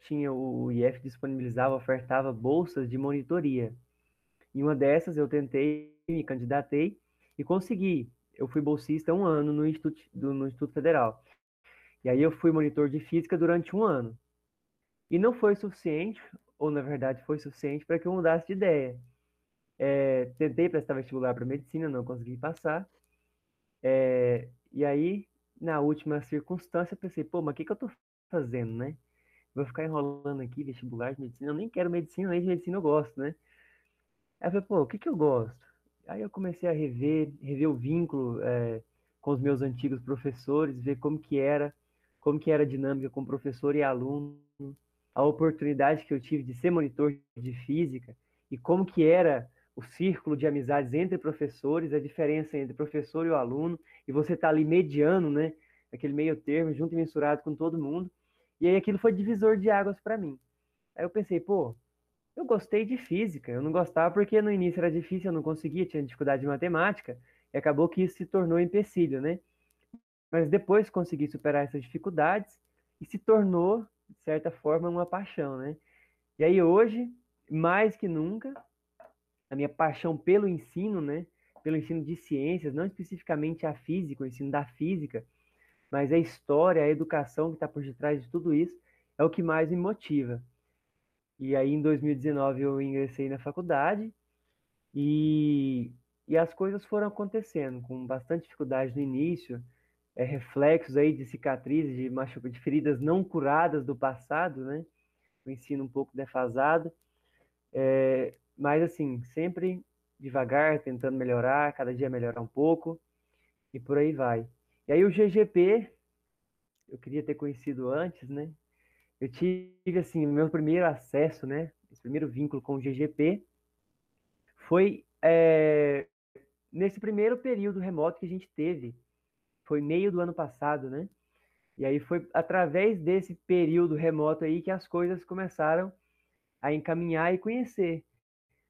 tinha o IF disponibilizava, ofertava bolsas de monitoria. Em uma dessas eu tentei, me candidatei e consegui. Eu fui bolsista um ano no Instituto, no Instituto Federal. E aí eu fui monitor de física durante um ano. E não foi suficiente, ou na verdade foi suficiente para que eu mudasse de ideia. É, tentei prestar vestibular para medicina, não consegui passar. É, e aí, na última circunstância, pensei, pô, mas o que, que eu tô fazendo, né? Vou ficar enrolando aqui, vestibular de medicina. Eu nem quero medicina, nem de medicina eu gosto, né? Aí eu falei, pô, o que, que eu gosto? Aí eu comecei a rever, rever o vínculo é, com os meus antigos professores, ver como que era, como que era a dinâmica com professor e aluno, a oportunidade que eu tive de ser monitor de física e como que era o círculo de amizades entre professores, a diferença entre professor e o aluno, e você está ali mediano, né? Aquele meio termo, junto e mensurado com todo mundo. E aí aquilo foi divisor de águas para mim. Aí eu pensei, pô, eu gostei de física. Eu não gostava porque no início era difícil, eu não conseguia, tinha dificuldade de matemática, e acabou que isso se tornou empecilho, né? Mas depois consegui superar essas dificuldades e se tornou, de certa forma, uma paixão, né? E aí hoje, mais que nunca, a minha paixão pelo ensino, né? Pelo ensino de ciências, não especificamente a física, o ensino da física, mas a história, a educação que está por detrás de tudo isso, é o que mais me motiva. E aí, em 2019, eu ingressei na faculdade e, e as coisas foram acontecendo com bastante dificuldade no início, é, reflexos aí de cicatrizes, de, machuca, de feridas não curadas do passado, né? O ensino um pouco defasado. É, mas assim, sempre devagar, tentando melhorar, cada dia melhorar um pouco e por aí vai. E aí o GGP, eu queria ter conhecido antes, né? Eu tive, assim, o meu primeiro acesso, né? Esse primeiro vínculo com o GGP foi é, nesse primeiro período remoto que a gente teve. Foi meio do ano passado, né? E aí foi através desse período remoto aí que as coisas começaram a encaminhar e conhecer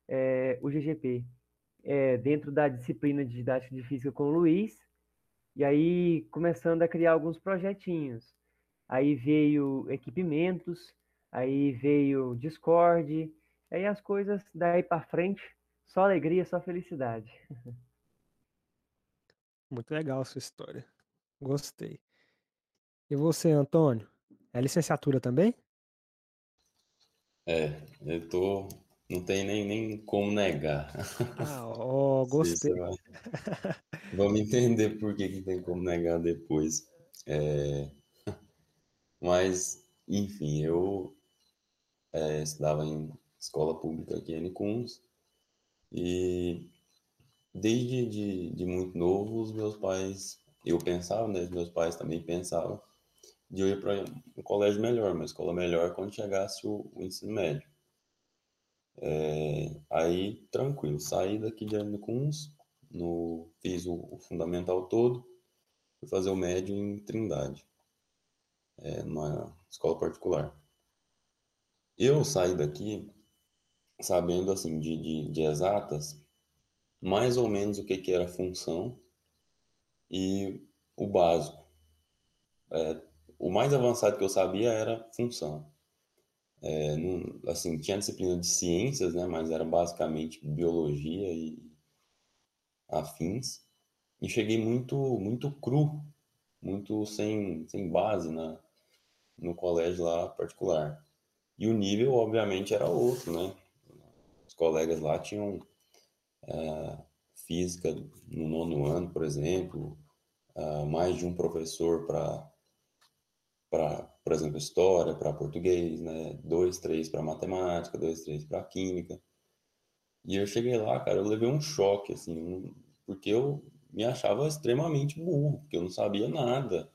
é, o GGP. É, dentro da disciplina de didática de física com o Luiz, e aí começando a criar alguns projetinhos. Aí veio equipamentos, aí veio Discord, aí as coisas daí para frente, só alegria, só felicidade. Muito legal a sua história. Gostei. E você, Antônio? É licenciatura também? É, eu tô. Não tem nem, nem como negar. Ah, ó, gostei. Vamos entender por que, que tem como negar depois. É... Mas, enfim, eu é, estudava em escola pública aqui em Cuns e desde de, de muito novo os meus pais, eu pensava, né, os meus pais também pensavam de eu ir para um colégio melhor, uma escola melhor quando chegasse o, o ensino médio. É, aí, tranquilo, saí daqui de Arnicuns, no, fiz o, o, fundamental todo, fui fazer o médio em Trindade, é, numa escola particular. Eu saí daqui sabendo, assim, de, de, de exatas, mais ou menos o que, que era função e o básico. É, o mais avançado que eu sabia era função. É, não, assim, tinha disciplina de ciências, né, mas era basicamente biologia e afins. E cheguei muito, muito cru, muito sem, sem base na, no colégio lá particular. E o nível, obviamente, era outro, né? Os colegas lá tinham física no nono ano, por exemplo, é, mais de um professor para para, por exemplo, história, para português, né? Dois, três para matemática, dois, três para química. E eu cheguei lá, cara, eu levei um choque, assim, um, porque eu me achava extremamente burro, porque eu não sabia nada.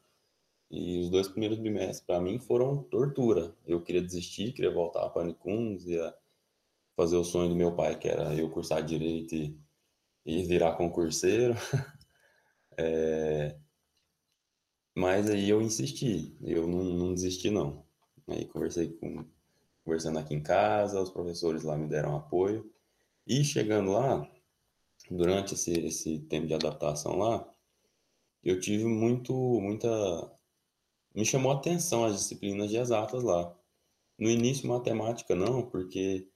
E os dois primeiros bimestres, para mim, foram tortura. Eu queria desistir, queria voltar para Nicuns, ia fazer o sonho do meu pai, que era eu cursar direito e, e virar concurseiro. é, mas aí eu insisti, eu não, não desisti não. Aí conversei com, conversando aqui em casa, os professores lá me deram apoio. E chegando lá, durante esse, esse tempo de adaptação lá, eu tive muito, muita... Me chamou a atenção as disciplinas de exatas lá. No início, matemática não, porque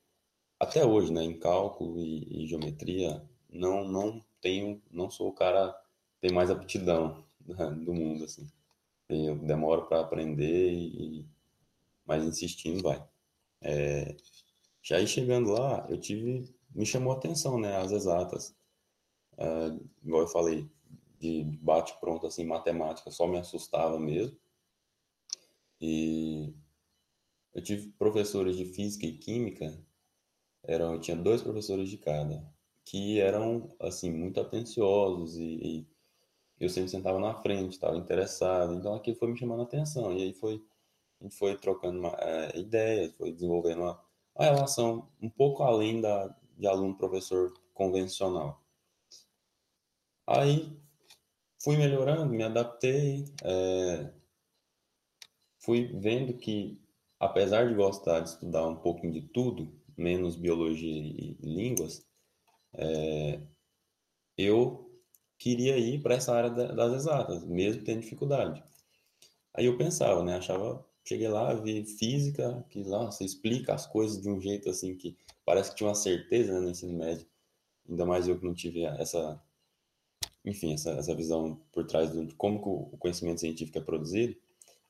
até hoje, né, em cálculo e, e geometria, não, não tenho, não sou o cara que tem mais aptidão do mundo, assim. Eu demoro para aprender, e, mas insistindo vai. É, já aí chegando lá, eu tive, me chamou a atenção, né, as exatas. É, igual eu falei, de bate-pronto, assim, matemática, só me assustava mesmo. E eu tive professores de física e química, eram, eu tinha dois professores de cada, que eram, assim, muito atenciosos e, e eu sempre sentava na frente, estava interessado, então aquilo foi me chamando a atenção, e aí foi, a gente foi trocando uma, é, ideias, foi desenvolvendo uma, uma, relação um pouco além da, de aluno-professor convencional. Aí fui melhorando, me adaptei, é, fui vendo que, apesar de gostar de estudar um pouquinho de tudo, menos biologia e línguas, é, eu queria ir para essa área das exatas, mesmo tendo dificuldade. Aí eu pensava, né? Achava, cheguei lá, vi física, que lá você explica as coisas de um jeito assim que parece que tinha uma certeza né, no ensino médio. Ainda mais eu que não tive essa, enfim, essa, essa visão por trás de como o conhecimento científico é produzido.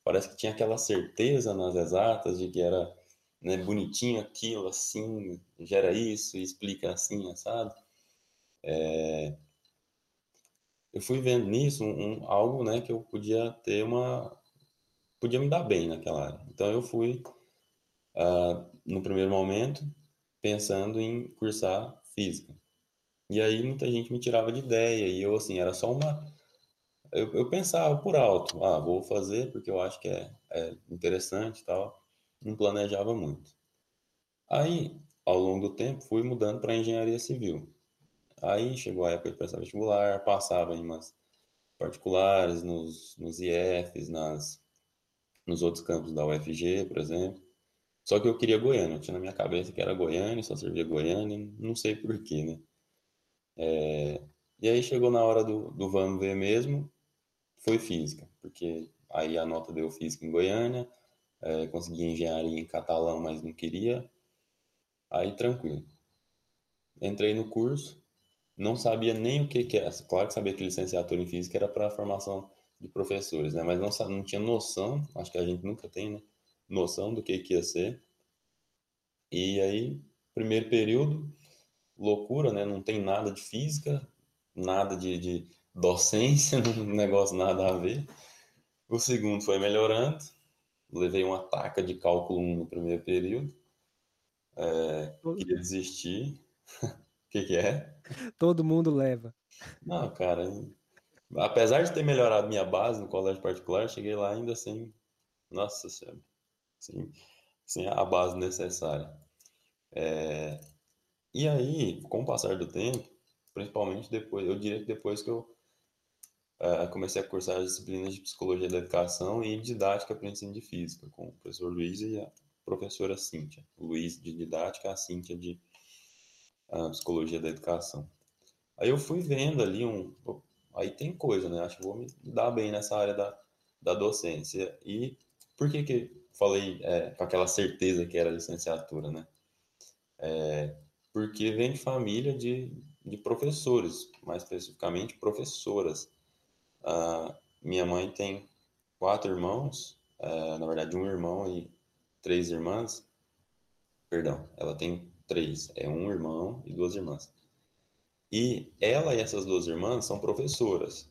Parece que tinha aquela certeza nas exatas de que era né, bonitinho aquilo, assim, gera isso, explica assim, assado. É, eu fui vendo nisso um, um, algo, né, que eu podia ter uma, podia me dar bem naquela área. Então eu fui, uh, no primeiro momento, pensando em cursar física. E aí muita gente me tirava de ideia e eu assim era só uma eu, eu, pensava por alto, ah, vou fazer porque eu acho que é, é interessante e tal. Não planejava muito. Aí, ao longo do tempo, fui mudando para engenharia civil. Aí chegou a época de prestar vestibular, passava em umas particulares, nos, nos IFs, nas, nos outros campos da UFG, por exemplo. Só que eu queria Goiânia, eu tinha na minha cabeça que era Goiânia, só servia Goiânia, não sei porquê, né? É, e aí chegou na hora do, do vamos ver mesmo, foi física, porque aí a nota deu física em Goiânia, é, consegui engenharia em catalão, mas não queria, aí tranquilo. Entrei no curso, não sabia nem o que, que era, claro que sabia que licenciatura em física era para formação de professores, né? Mas não, não tinha noção, acho que a gente nunca tem, né? Noção do que, que ia ser. E aí, primeiro período, loucura, né? Não tem nada de física, nada de, de docência, não negócio nada a ver. O segundo foi melhorando, levei uma taca de cálculo 1 no primeiro período. É, queria desistir. O que, que é? Todo mundo leva. Não, cara, apesar de ter melhorado minha base no colégio particular, cheguei lá ainda sem, nossa senhora, sem, sem a base necessária. É, e aí, com o passar do tempo, principalmente depois, eu diria que depois que eu é, comecei a cursar as disciplinas de psicologia da educação e didática para ensino de física, com o professor Luiz e a professora Cíntia. O Luiz de didática, a Cíntia de a psicologia da educação. Aí eu fui vendo ali um, aí tem coisa, né? Acho que vou me dar bem nessa área da, da docência. E por que que falei é, com aquela certeza que era licenciatura, né? É, porque vem de família de, de professores, mais especificamente professoras. Ah, minha mãe tem quatro irmãos, é, na verdade um irmão e três irmãs. Perdão, ela tem três, é um irmão e duas irmãs. E ela e essas duas irmãs são professoras.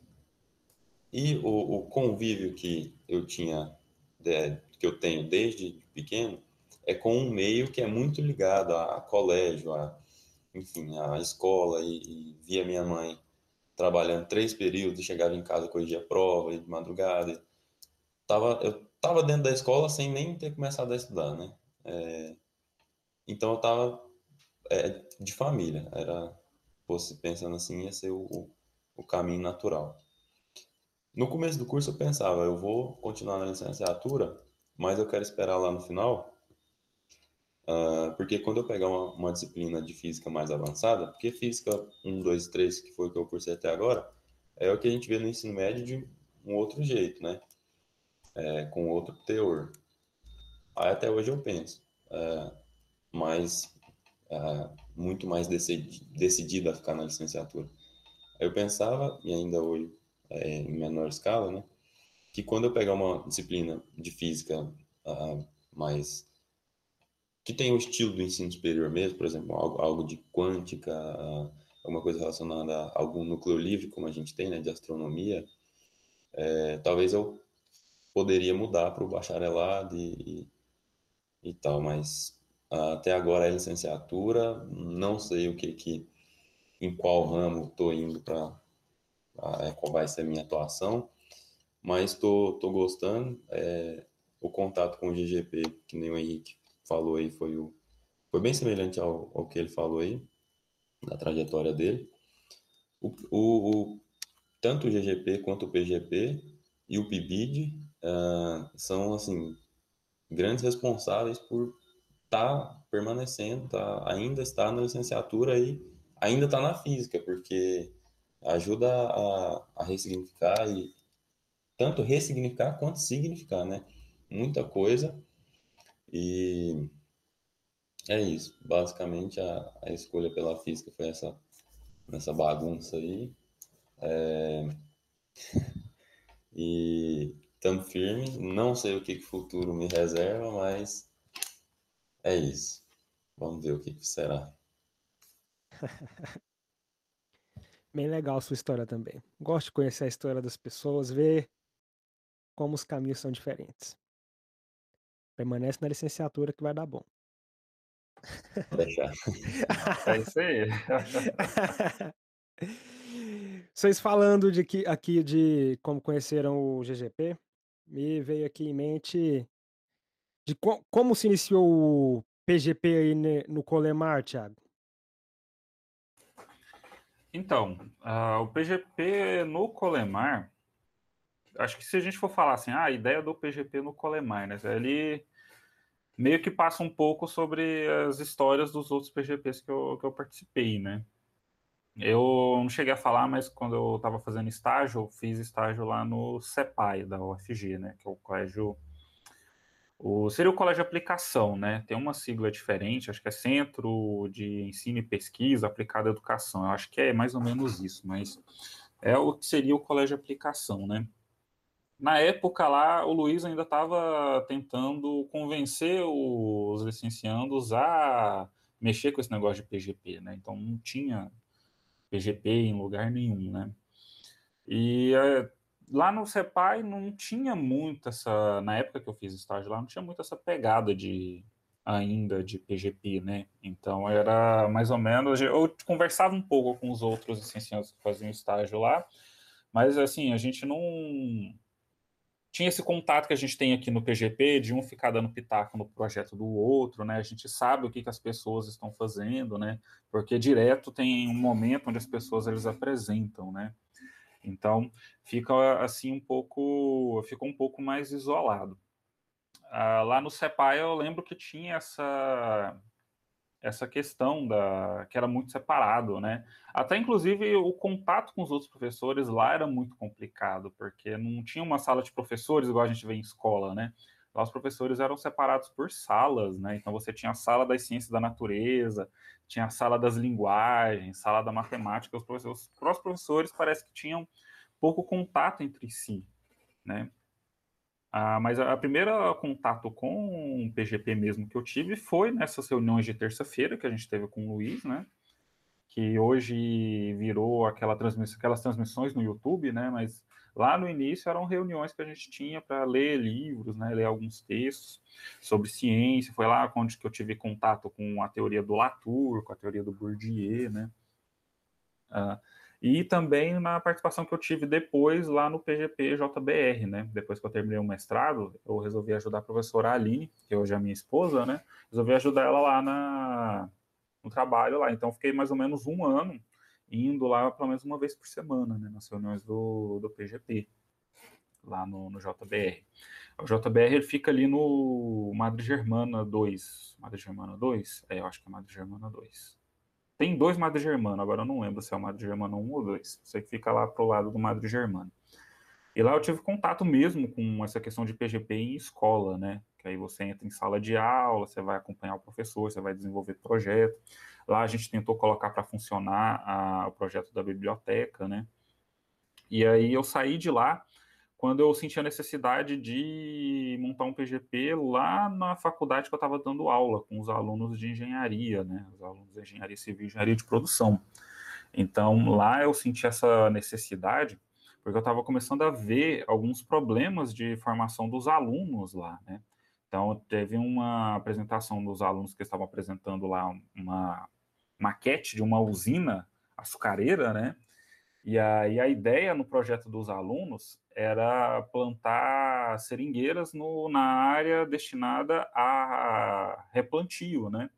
E o, o convívio que eu tinha, que eu tenho desde pequeno, é com um meio que é muito ligado a, a colégio, a, enfim, a escola, e, e, via minha mãe trabalhando três períodos, chegava em casa, corrigia prova, de madrugada. Tava, eu estava dentro da escola sem nem ter começado a estudar, né? É, então eu estava é, de família, era fosse pensando assim, ia ser o, o caminho natural. No começo do curso eu pensava, eu vou continuar na licenciatura, mas eu quero esperar lá no final, uh, porque quando eu pegar uma, uma, disciplina de física mais avançada, porque física 1, 2, 3, que foi o que eu cursei até agora, é o que a gente vê no ensino médio de um outro jeito, né? É, com outro teor. Aí até hoje eu penso, é, mas uh, muito mais decidida a ficar na licenciatura. Eu pensava, e ainda hoje é, em menor escala, né, que quando eu pegar uma disciplina de física uh, mais que tem o estilo do ensino superior mesmo, por exemplo, algo, algo de quântica, alguma coisa relacionada a algum núcleo livre, como a gente tem, né, de astronomia, é, talvez eu poderia mudar para o bacharelado e, e, e, tal, mas até agora é licenciatura, não sei o que que em qual ramo estou indo para é, qual vai ser a minha atuação, mas estou tô, tô gostando. É, o contato com o GGP, que nem o Henrique falou aí, foi, o, foi bem semelhante ao, ao que ele falou aí, da trajetória dele. O, o, o tanto o GGP quanto o PGP e o PIBID uh, são, assim, grandes responsáveis por está permanecendo, tá, ainda está na licenciatura e ainda está na física, porque ajuda a, a ressignificar e tanto ressignificar quanto significar, né? Muita coisa e é isso. Basicamente a, a escolha pela física foi essa nessa bagunça aí. É... e estamos firme. Não sei o que, que o futuro me reserva, mas é isso. Vamos ver o que, que será. Bem legal sua história também. Gosto de conhecer a história das pessoas, ver como os caminhos são diferentes. Permanece na licenciatura que vai dar bom. É isso aí. Vocês falando de que, aqui de como conheceram o GGP, me veio aqui em mente de co como se iniciou o PGP aí no Colemar, Thiago? Então, uh, o PGP no Colemar, acho que se a gente for falar assim, ah, a ideia do PGP no Colemar, né? Ele meio que passa um pouco sobre as histórias dos outros PGPs que eu, que eu participei, né? Eu não cheguei a falar, mas quando eu estava fazendo estágio, eu fiz estágio lá no CEPAI da UFG, né? Que é o colégio o, seria o colégio de aplicação, né? Tem uma sigla diferente, acho que é Centro de Ensino e Pesquisa Aplicada à Educação. Eu acho que é mais ou menos isso, mas é o que seria o colégio de aplicação, né? Na época lá, o Luiz ainda estava tentando convencer os licenciandos a mexer com esse negócio de PGP, né? Então não tinha PGP em lugar nenhum, né? E é, lá no CEPAI não tinha muito essa, na época que eu fiz estágio lá, não tinha muito essa pegada de ainda de PGP, né? Então era mais ou menos, eu conversava um pouco com os outros licenciados que faziam estágio lá, mas assim, a gente não tinha esse contato que a gente tem aqui no PGP, de um ficar dando pitaco no projeto do outro, né? A gente sabe o que, que as pessoas estão fazendo, né? Porque direto tem um momento onde as pessoas eles apresentam, né? Então, fica assim um pouco, fica um pouco mais isolado. Ah, lá no CEPAI eu lembro que tinha essa essa questão da que era muito separado, né? Até inclusive o contato com os outros professores lá era muito complicado, porque não tinha uma sala de professores igual a gente vê em escola, né? Lá os professores eram separados por salas, né? Então você tinha a sala das ciências da natureza, tinha a sala das linguagens, sala da matemática. Os, professores, os próprios professores parece que tinham pouco contato entre si, né? Ah, mas a, primeira contato com o PGP mesmo que eu tive foi nessas reuniões de terça-feira que a gente teve com o Luiz, né? Que hoje virou aquela transmissão, aquelas transmissões no YouTube, né? Mas Lá no início eram reuniões que a gente tinha para ler livros, né, ler alguns textos sobre ciência. Foi lá onde que eu tive contato com a teoria do Latour, com a teoria do Bourdieu, né? Uh, e também na participação que eu tive depois lá no PGP JBR, né? Depois que eu terminei o mestrado, eu resolvi ajudar a professora Aline, que hoje é minha esposa, né? Resolvi ajudar ela lá na, no trabalho lá. Então, fiquei mais ou menos um ano indo lá pelo menos uma vez por semana, né, nas reuniões do, do PGP, lá no, no JBR. O JBR fica ali no Madre Germana 2. Madre Germana 2? É, eu acho que é Madre Germana 2. Tem dois Madre Germana, agora eu não lembro se é o Madre Germana 1 ou 2. Você fica lá pro lado do Madre Germana. E lá eu tive contato mesmo com essa questão de PGP em escola, né? Que aí você entra em sala de aula, você vai acompanhar o professor, você vai desenvolver projeto. Lá a gente tentou colocar para funcionar a, o projeto da biblioteca, né? E aí eu saí de lá quando eu senti a necessidade de montar um PGP lá na faculdade que eu estava dando aula com os alunos de engenharia, né? Os alunos de engenharia civil e engenharia de produção. Então lá eu senti essa necessidade porque eu estava começando a ver alguns problemas de formação dos alunos lá, né? Então teve uma apresentação dos alunos que estavam apresentando lá uma maquete de uma usina açucareira, né? E aí a ideia no projeto dos alunos era plantar seringueiras no, na área destinada a replantio, né?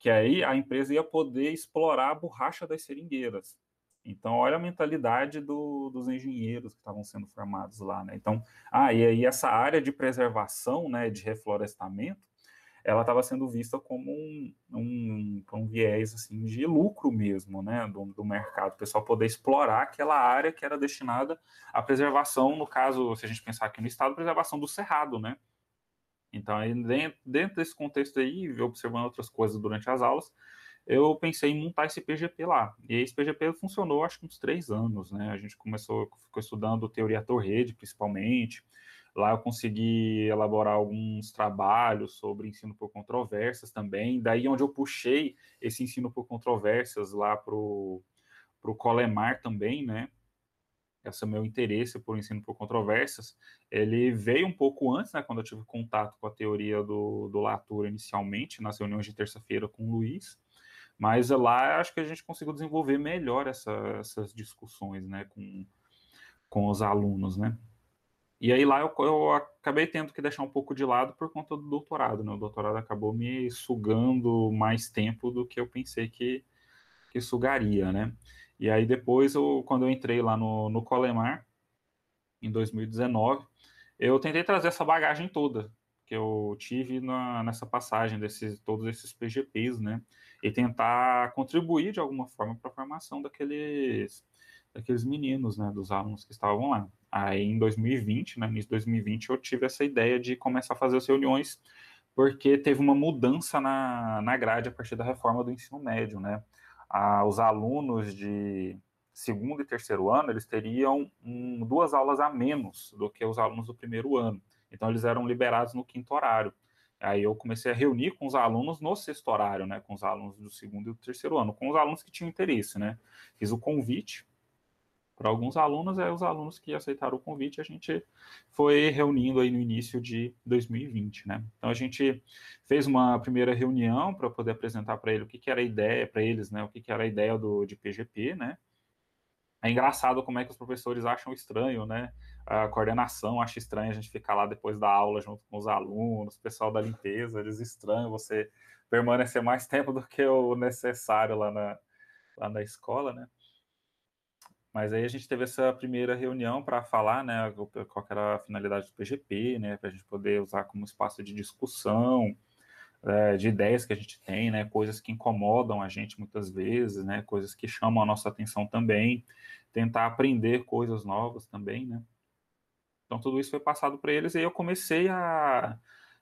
Que aí a empresa ia poder explorar a borracha das seringueiras. Então, olha a mentalidade do, dos engenheiros que estavam sendo formados lá, né? Então, ah, e aí essa área de preservação, né, de reflorestamento, ela estava sendo vista como um, um, um, viés assim, de lucro mesmo né, do, do mercado, o pessoal poder explorar aquela área que era destinada à preservação, no caso, se a gente pensar aqui no estado, preservação do cerrado, né? Então, dentro, dentro desse contexto aí, observando outras coisas durante as aulas, eu pensei em montar esse PGP lá. E esse PGP funcionou, acho que uns três anos, né? A gente começou, ficou estudando teoria torre-rede, principalmente, Lá eu consegui elaborar alguns trabalhos sobre ensino por controvérsias também. Daí onde eu puxei esse ensino por controvérsias lá para o Colemar também, né? Esse é meu interesse por ensino por controvérsias, ele veio um pouco antes, né, quando eu tive contato com a teoria do, do Latour inicialmente, nas reuniões de terça-feira com o Luiz, Mas lá acho que a gente conseguiu desenvolver melhor essa, essas discussões, né, com, com os alunos, né. E aí lá eu, eu, acabei tendo que deixar um pouco de lado por conta do doutorado, né? O doutorado acabou me sugando mais tempo do que eu pensei que, que sugaria, né? E aí depois, eu, quando eu entrei lá no, no Colemar, em 2019, eu tentei trazer essa bagagem toda que eu tive na, nessa passagem desses todos esses PGPs, né? E tentar contribuir de alguma forma para a formação daqueles daqueles meninos, né, dos alunos que estavam lá. Aí em 2020, né, início de 2020, eu tive essa ideia de começar a fazer as reuniões, porque teve uma mudança na, na grade a partir da reforma do ensino médio, né? Ah, os alunos de segundo e terceiro ano, eles teriam um, duas aulas a menos do que os alunos do primeiro ano. Então, eles eram liberados no quinto horário. Aí eu comecei a reunir com os alunos no sexto horário, né? Com os alunos do segundo e do terceiro ano, com os alunos que tinham interesse, né? Fiz o convite para alguns alunos, aí os alunos que aceitaram o convite, a gente foi reunindo aí no início de 2020, né? Então a gente fez uma primeira reunião para poder apresentar para ele o que, que era a ideia, para eles, né? O que, que era a ideia do, de PGP, né? É engraçado como é que os professores acham estranho, né? A coordenação acha estranho a gente ficar lá depois da aula junto com os alunos, o pessoal da limpeza, eles estranham você permanecer mais tempo do que o necessário lá na, lá na escola, né? Mas aí a gente teve essa primeira reunião para falar, né, qual era a finalidade do PGP, né, para a gente poder usar como espaço de discussão, é, de ideias que a gente tem, né, coisas que incomodam a gente muitas vezes, né, coisas que chamam a nossa atenção também, tentar aprender coisas novas também, né. Então tudo isso foi passado para eles e aí eu comecei a,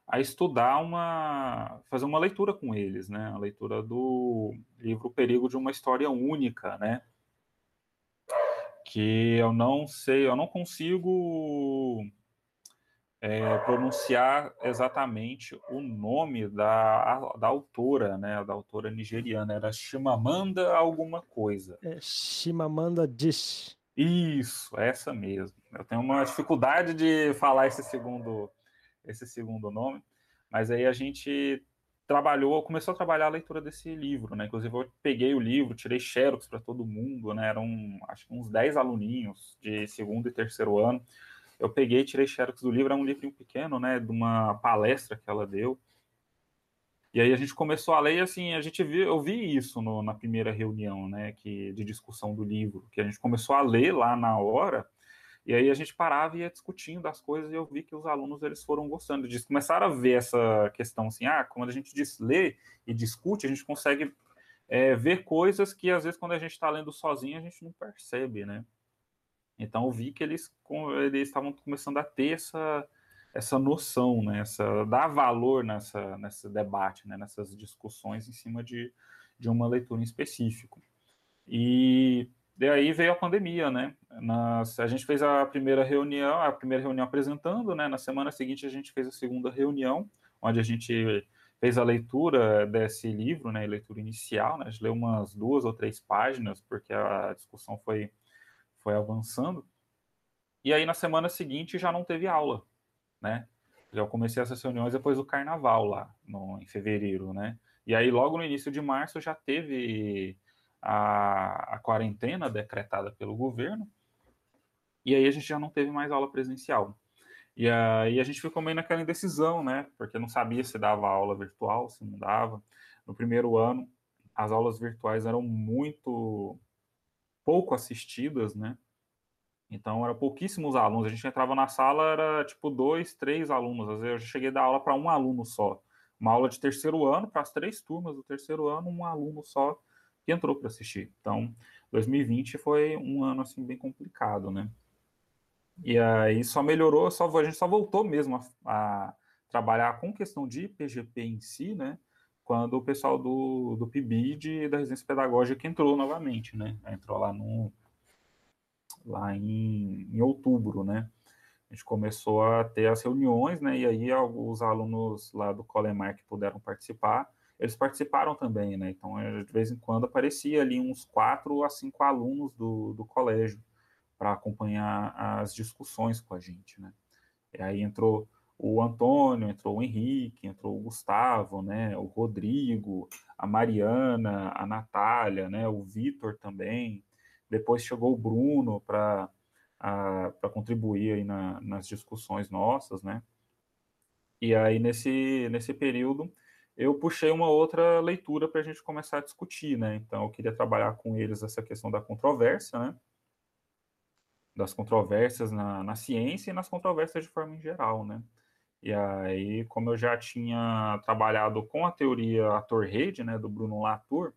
a estudar uma, fazer uma leitura com eles, né, a leitura do livro Perigo de uma História Única, né, que eu não sei, eu não consigo é, pronunciar exatamente o nome da, da autora, né, da autora nigeriana, era Chimamanda alguma coisa. É, Chimamanda Dish. Isso, essa mesmo. Eu tenho uma dificuldade de falar esse segundo, esse segundo nome, mas aí a gente trabalhou, começou a trabalhar a leitura desse livro, né? Inclusive eu peguei o livro, tirei xerox para todo mundo, né? Eram acho que uns 10 aluninhos de segundo e terceiro ano. Eu peguei, tirei xerox do livro, é um livrinho pequeno, né, de uma palestra que ela deu. E aí a gente começou a ler e assim, a gente viu, eu vi isso no, na primeira reunião, né, que de discussão do livro, que a gente começou a ler lá na hora e aí a gente parava e ia discutindo as coisas e eu vi que os alunos eles foram gostando disso. Começaram a ver essa questão assim, ah, quando a gente diz, lê e discute, a gente consegue é, ver coisas que às vezes quando a gente está lendo sozinho a gente não percebe, né? Então eu vi que eles, eles estavam começando a ter essa, essa noção, né? Essa, dar valor nessa, nesse debate, né? nessas discussões em cima de, de uma leitura em específico. E Daí veio a pandemia, né? Nas, a gente fez a primeira reunião, a primeira reunião apresentando, né? Na semana seguinte a gente fez a segunda reunião, onde a gente fez a leitura desse livro, né? Leitura inicial, né? A gente leu umas duas ou três páginas, porque a discussão foi, foi avançando. E aí na semana seguinte já não teve aula, né? Já comecei essas reuniões depois do carnaval lá, no, em fevereiro, né? E aí logo no início de março já teve a, a quarentena decretada pelo governo, e aí a gente já não teve mais aula presencial. E aí a gente ficou meio naquela indecisão, né? Porque não sabia se dava aula virtual, se não dava. No primeiro ano, as aulas virtuais eram muito pouco assistidas, né? Então, eram pouquíssimos alunos. A gente entrava na sala, era tipo dois, três alunos. Às vezes eu cheguei a dar aula para um aluno só. Uma aula de terceiro ano, para as três turmas do terceiro ano, um aluno só que entrou para assistir. Então, 2020 foi um ano assim bem complicado, né? E aí só melhorou, só a gente só voltou mesmo a, a trabalhar com questão de PGP em si, né? Quando o pessoal do, do PIBID da residência pedagógica entrou novamente, né? Entrou lá no lá em, em outubro, né? A gente começou a ter as reuniões, né? E aí os alunos lá do Colemar que puderam participar eles participaram também, né? Então, de vez em quando aparecia ali uns quatro a cinco alunos do, do colégio para acompanhar as discussões com a gente, né? E aí entrou o, o Antônio, entrou o Henrique, entrou o Gustavo, né, o Rodrigo, a Mariana, a Natália, né, o Vitor também. Depois chegou o Bruno para para contribuir aí na, nas discussões nossas, né? E aí nesse nesse período eu puxei uma outra leitura para a gente começar a discutir, né? Então eu queria trabalhar com eles essa questão da controvérsia, né? Das controvérsias na, na ciência e nas controvérsias de forma em geral, né? E aí, como eu já tinha trabalhado com a teoria ator-rede, né, do Bruno Latour,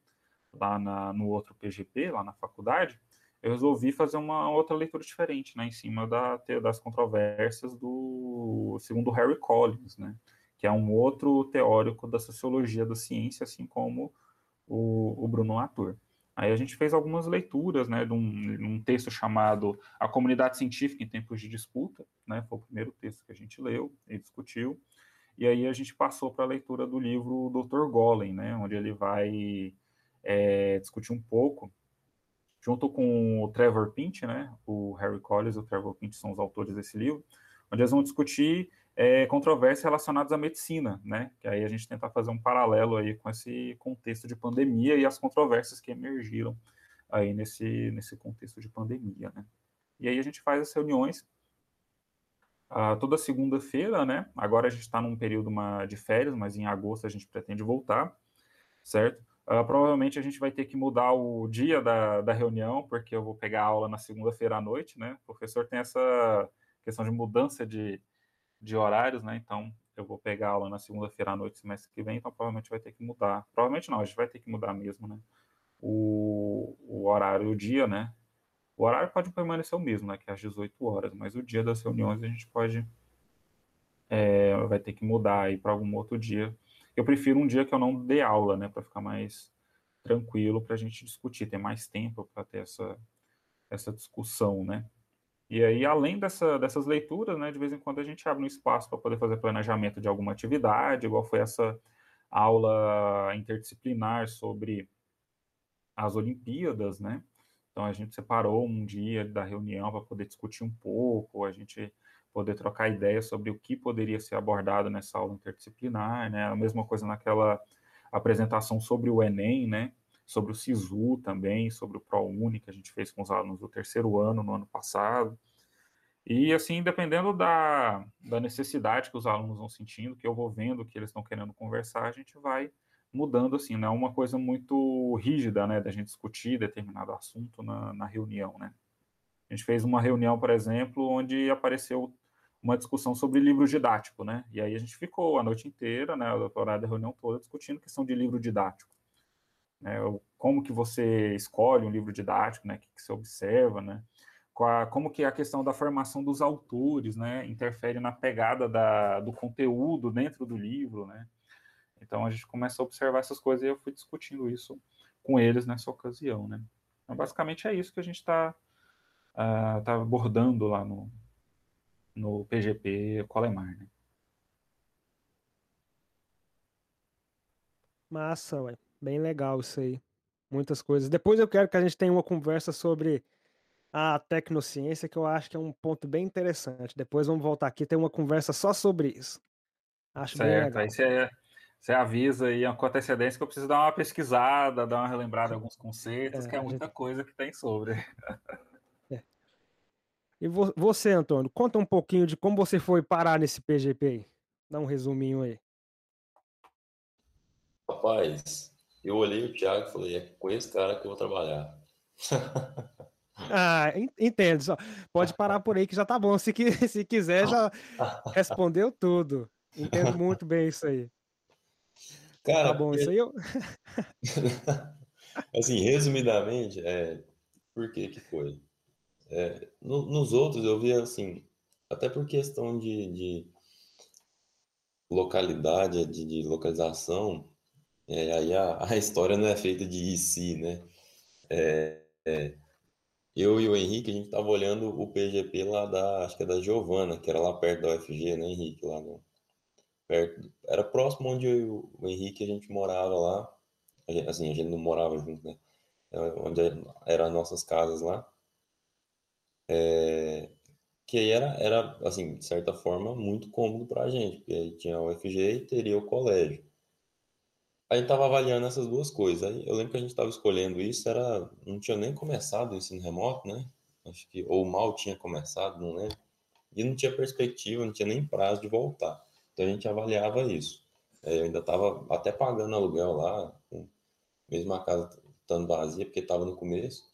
lá na, no outro PGP, lá na faculdade, eu resolvi fazer uma outra leitura diferente, né, em cima da, das controvérsias do segundo Harry Collins, né, que é um outro teórico da sociologia da ciência, assim como o, o Bruno Latour. Aí a gente fez algumas leituras, né, de um, um, texto chamado A Comunidade Científica em Tempos de Disputa, né, foi o primeiro texto que a gente leu e discutiu, e aí a gente passou para a leitura do livro Dr. Golem, né, onde ele vai é, discutir um pouco, junto com o Trevor Pint, né, o Harry Collins e o Trevor Pint são os autores desse livro, onde eles vão discutir é, controvérsias relacionadas à medicina, né? Que aí a gente tenta fazer um paralelo aí com esse contexto de pandemia e as controvérsias que emergiram aí nesse, nesse contexto de pandemia, né? E aí a gente faz as reuniões uh, toda segunda-feira, né? Agora a gente está num período uma, de férias, mas em agosto a gente pretende voltar, certo? Uh, provavelmente a gente vai ter que mudar o dia da, da reunião, porque eu vou pegar aula na segunda-feira à noite, né? O professor tem essa questão de mudança de, de horários, né? Então, eu vou pegar aula na segunda-feira à noite, semestre que vem, então provavelmente vai ter que mudar. Provavelmente não, a gente vai ter que mudar mesmo, né? O, o horário, o dia, né? O horário pode permanecer o mesmo, né? Que é às 18 horas, mas o dia das reuniões a gente pode. É, vai ter que mudar aí para algum outro dia. Eu prefiro um dia que eu não dê aula, né? Para ficar mais tranquilo, para a gente discutir, ter mais tempo para ter essa, essa discussão, né? E aí, além dessa, dessas leituras, né, de vez em quando a gente abre um espaço para poder fazer planejamento de alguma atividade, igual foi essa aula interdisciplinar sobre as Olimpíadas, né? Então a gente separou um dia da reunião para poder discutir um pouco, a gente poder trocar ideias sobre o que poderia ser abordado nessa aula interdisciplinar, né? A mesma coisa naquela apresentação sobre o Enem, né? Sobre o SISU também, sobre o ProUni, que a gente fez com os alunos do terceiro ano, no ano passado. E, assim, dependendo da, da necessidade que os alunos vão sentindo, que eu vou vendo que eles estão querendo conversar, a gente vai mudando, assim, não é uma coisa muito rígida, né, da gente discutir determinado assunto na, na reunião, né. A gente fez uma reunião, por exemplo, onde apareceu uma discussão sobre livro didático, né, e aí a gente ficou a noite inteira, né, o horário da reunião toda, discutindo questão de livro didático né? Como que você escolhe um livro didático, né? O que, que você observa, né? como que a questão da formação dos autores, né, interfere na pegada da, do conteúdo dentro do livro, né? Então a gente começa a observar essas coisas e eu fui discutindo isso com eles nessa ocasião, né? Então, basicamente é isso que a gente está uh, tá abordando lá no, no PGP Colemar, né? Massa, ué. Bem legal isso aí. Muitas coisas. Depois eu quero que a gente tenha uma conversa sobre a tecnociência, que eu acho que é um ponto bem interessante. Depois vamos voltar aqui e ter uma conversa só sobre isso. Acho certo. bem legal. Aí você, você avisa aí com antecedência que eu preciso dar uma pesquisada, dar uma relembrada em alguns conceitos, é, que é muita gente... coisa que tem sobre. É. E você, Antônio, conta um pouquinho de como você foi parar nesse PGP aí. Dá um resuminho aí. Rapaz, eu olhei o Thiago e falei, é com esse cara que eu vou trabalhar. Ah, entendo. Só. Pode parar por aí que já tá bom. Se, se quiser, já respondeu tudo. Entendo muito bem isso aí. Cara, tá bom, isso aí eu. assim, resumidamente, é, por que que foi? É, no, nos outros eu via assim, até por questão de, de localidade, de, de localização, é, aí a, a história não é feita de e se, né? É, é, eu e o Henrique, a gente tava olhando o PGP lá da, acho que é da Giovana, que era lá perto da UFG, né, Henrique? Lá no, perto, era próximo onde eu, o Henrique a gente morava lá. A assim, a gente não morava junto, né? É, onde eram as nossas casas lá. É, que aí era, era, assim, de certa forma, muito cômodo para a gente, porque aí tinha o UFG e teria o colégio. A gente estava avaliando essas duas coisas. Aí eu lembro que a gente estava escolhendo isso, era não tinha nem começado o ensino remoto, né? Acho que ou mal tinha começado, não lembro. E não tinha perspectiva, não tinha nem prazo de voltar. Então a gente avaliava isso. É, eu ainda estava até pagando aluguel lá, mesmo a casa estando vazia, porque estava no começo.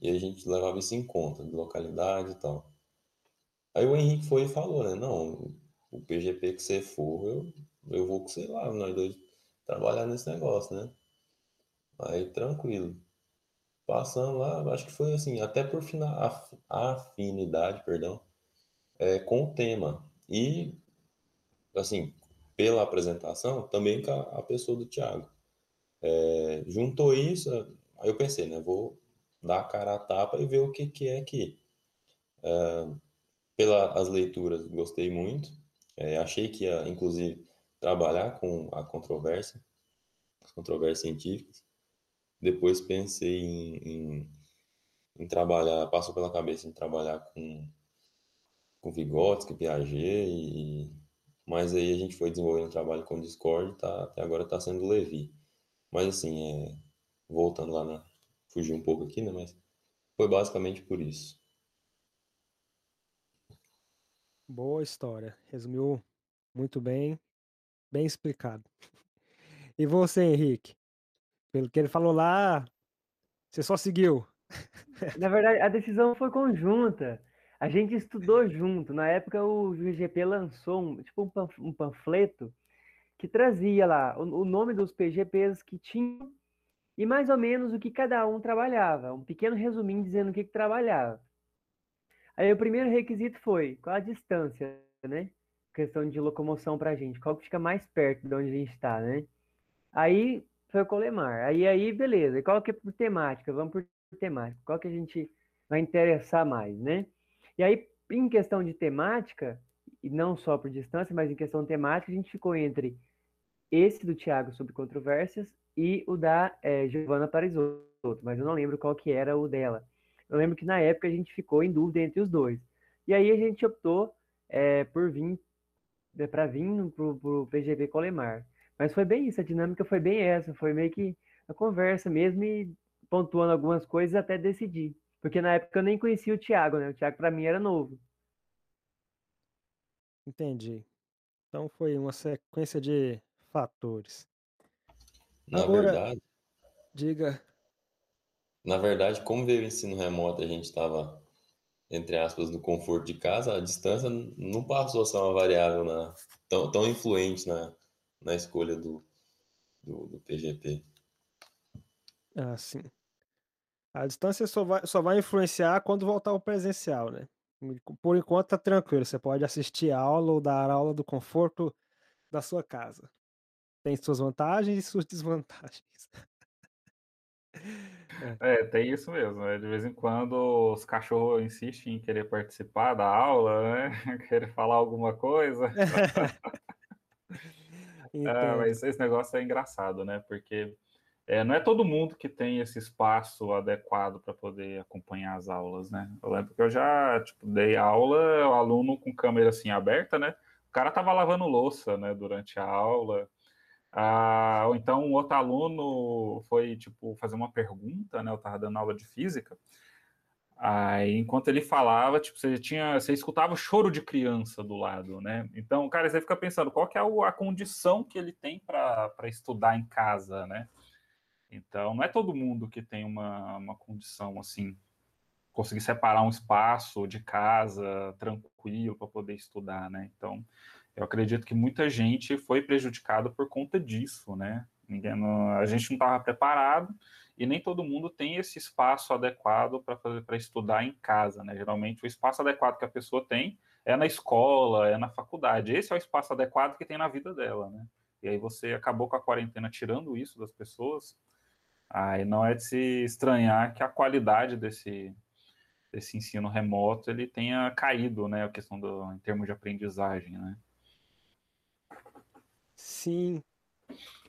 E a gente levava isso em conta, de localidade e tal. Aí o Henrique foi e falou, né? Não, o PGP que você for, eu, eu vou com você lá, nós dois trabalhar nesse negócio, né? Aí tranquilo. Passando lá, acho que foi assim, até por fina, afinidade, perdão, é, com o tema. E, assim, pela apresentação, também com a, a pessoa do Thiago. É, juntou isso, aí eu pensei, né? Vou dar a cara a tapa e ver o que, que é aqui. É, pelas leituras, gostei muito. É, achei que ia, inclusive, trabalhar com a controvérsia, as controvérsias científicas. Depois pensei em, em, em trabalhar, passou pela cabeça em trabalhar com, com Vygotsky, Piaget, e, mas aí a gente foi desenvolvendo um trabalho com Discord, tá, até agora está sendo Levi. Mas assim, é, voltando lá na. Fugi um pouco aqui, né? Mas foi basicamente por isso. Boa história. Resumiu muito bem. Bem explicado. E você, Henrique? Pelo que ele falou lá, você só seguiu. Na verdade, a decisão foi conjunta. A gente estudou junto. Na época, o GGP lançou um, tipo um panfleto que trazia lá o, nome dos PGPs que tinham e mais ou menos o que cada um trabalhava. Um pequeno resuminho dizendo o que, que trabalhava. Aí o primeiro requisito foi qual a distância, né? Questão de locomoção para a gente, qual que fica mais perto de onde a gente está, né? Aí foi o Colemar. Aí, aí, beleza. E qual que é por temática? Vamos por temática. Qual que a gente vai interessar mais, né? E aí, em questão de temática, e não só por distância, mas em questão temática, a gente ficou entre esse do Tiago sobre controvérsias e o da é, Giovanna Parisotto, mas eu não lembro qual que era o dela. Eu lembro que na época a gente ficou em dúvida entre os dois. E aí a gente optou é, por vir para vir pro, pro PGP Colemar. Mas foi bem isso, a dinâmica foi bem essa, foi meio que a conversa mesmo e pontuando algumas coisas até decidir. Porque na época eu nem conhecia o Thiago, né? O Thiago para mim era novo. Entendi. Então foi uma sequência de fatores. Na Agora, verdade, diga. Na verdade, como veio o ensino remoto, a gente estava entre aspas, do conforto de casa, a distância não passou a ser uma variável na, tão, tão influente na, na escolha do, do, do PGP. Ah, sim. A distância só vai, só vai influenciar quando voltar ao presencial, né? Por enquanto tá tranquilo, você pode assistir a aula ou dar aula do conforto da sua casa. Tem suas vantagens e suas desvantagens. É, tem isso mesmo. Né? De vez em quando os cachorros insistem em querer participar da aula, né? Querer falar alguma coisa. é, mas esse negócio é engraçado, né? Porque é, não é todo mundo que tem esse espaço adequado para poder acompanhar as aulas, né? Eu lembro que eu já tipo, dei aula, o aluno com câmera assim aberta, né? O cara tava lavando louça, né, durante a aula. Ah, ou então um outro aluno foi tipo fazer uma pergunta, né? Eu estava dando aula de física. Aí, enquanto ele falava, tipo, você tinha, você escutava o choro de criança do lado, né? Então, cara, você fica pensando qual que é a condição que ele tem para estudar em casa, né? Então, não é todo mundo que tem uma, uma condição assim, conseguir separar um espaço de casa tranquilo para poder estudar, né? Então, eu acredito que muita gente foi prejudicada por conta disso, né? Ninguém, não, a gente não estava preparado e nem todo mundo tem esse espaço adequado para estudar em casa, né? Geralmente o espaço adequado que a pessoa tem é na escola, é na faculdade. Esse é o espaço adequado que tem na vida dela, né? E aí você acabou com a quarentena tirando isso das pessoas. Aí não é de se estranhar que a qualidade desse desse ensino remoto ele tenha caído, né? A questão do em termos de aprendizagem, né? Sim,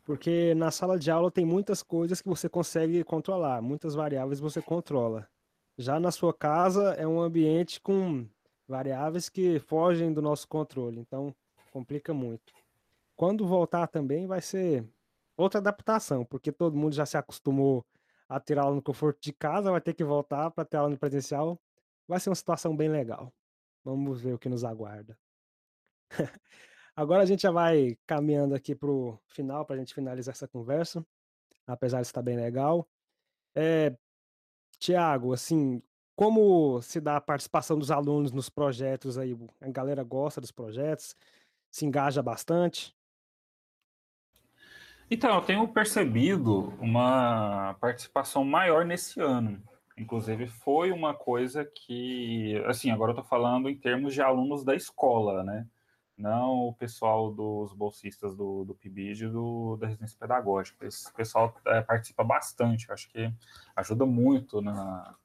porque na sala de aula tem muitas coisas que você consegue controlar, muitas variáveis você controla. Já na sua casa é um ambiente com variáveis que fogem do nosso controle, então complica muito. Quando voltar também vai ser outra adaptação, porque todo mundo já se acostumou a ter aula no conforto de casa, vai ter que voltar para ter aula no presencial. Vai ser uma situação bem legal. Vamos ver o que nos aguarda. Agora a gente já vai caminhando aqui para o final, para a gente finalizar essa conversa, apesar de estar bem legal. É, Tiago, assim, como se dá a participação dos alunos nos projetos aí? A galera gosta dos projetos, se engaja bastante? Então, eu tenho percebido uma participação maior nesse ano. Inclusive, foi uma coisa que, assim, agora eu estou falando em termos de alunos da escola, né? Não o pessoal dos bolsistas do, do PIBID e do, da residência pedagógica. Esse pessoal é, participa bastante, acho que ajuda muito na,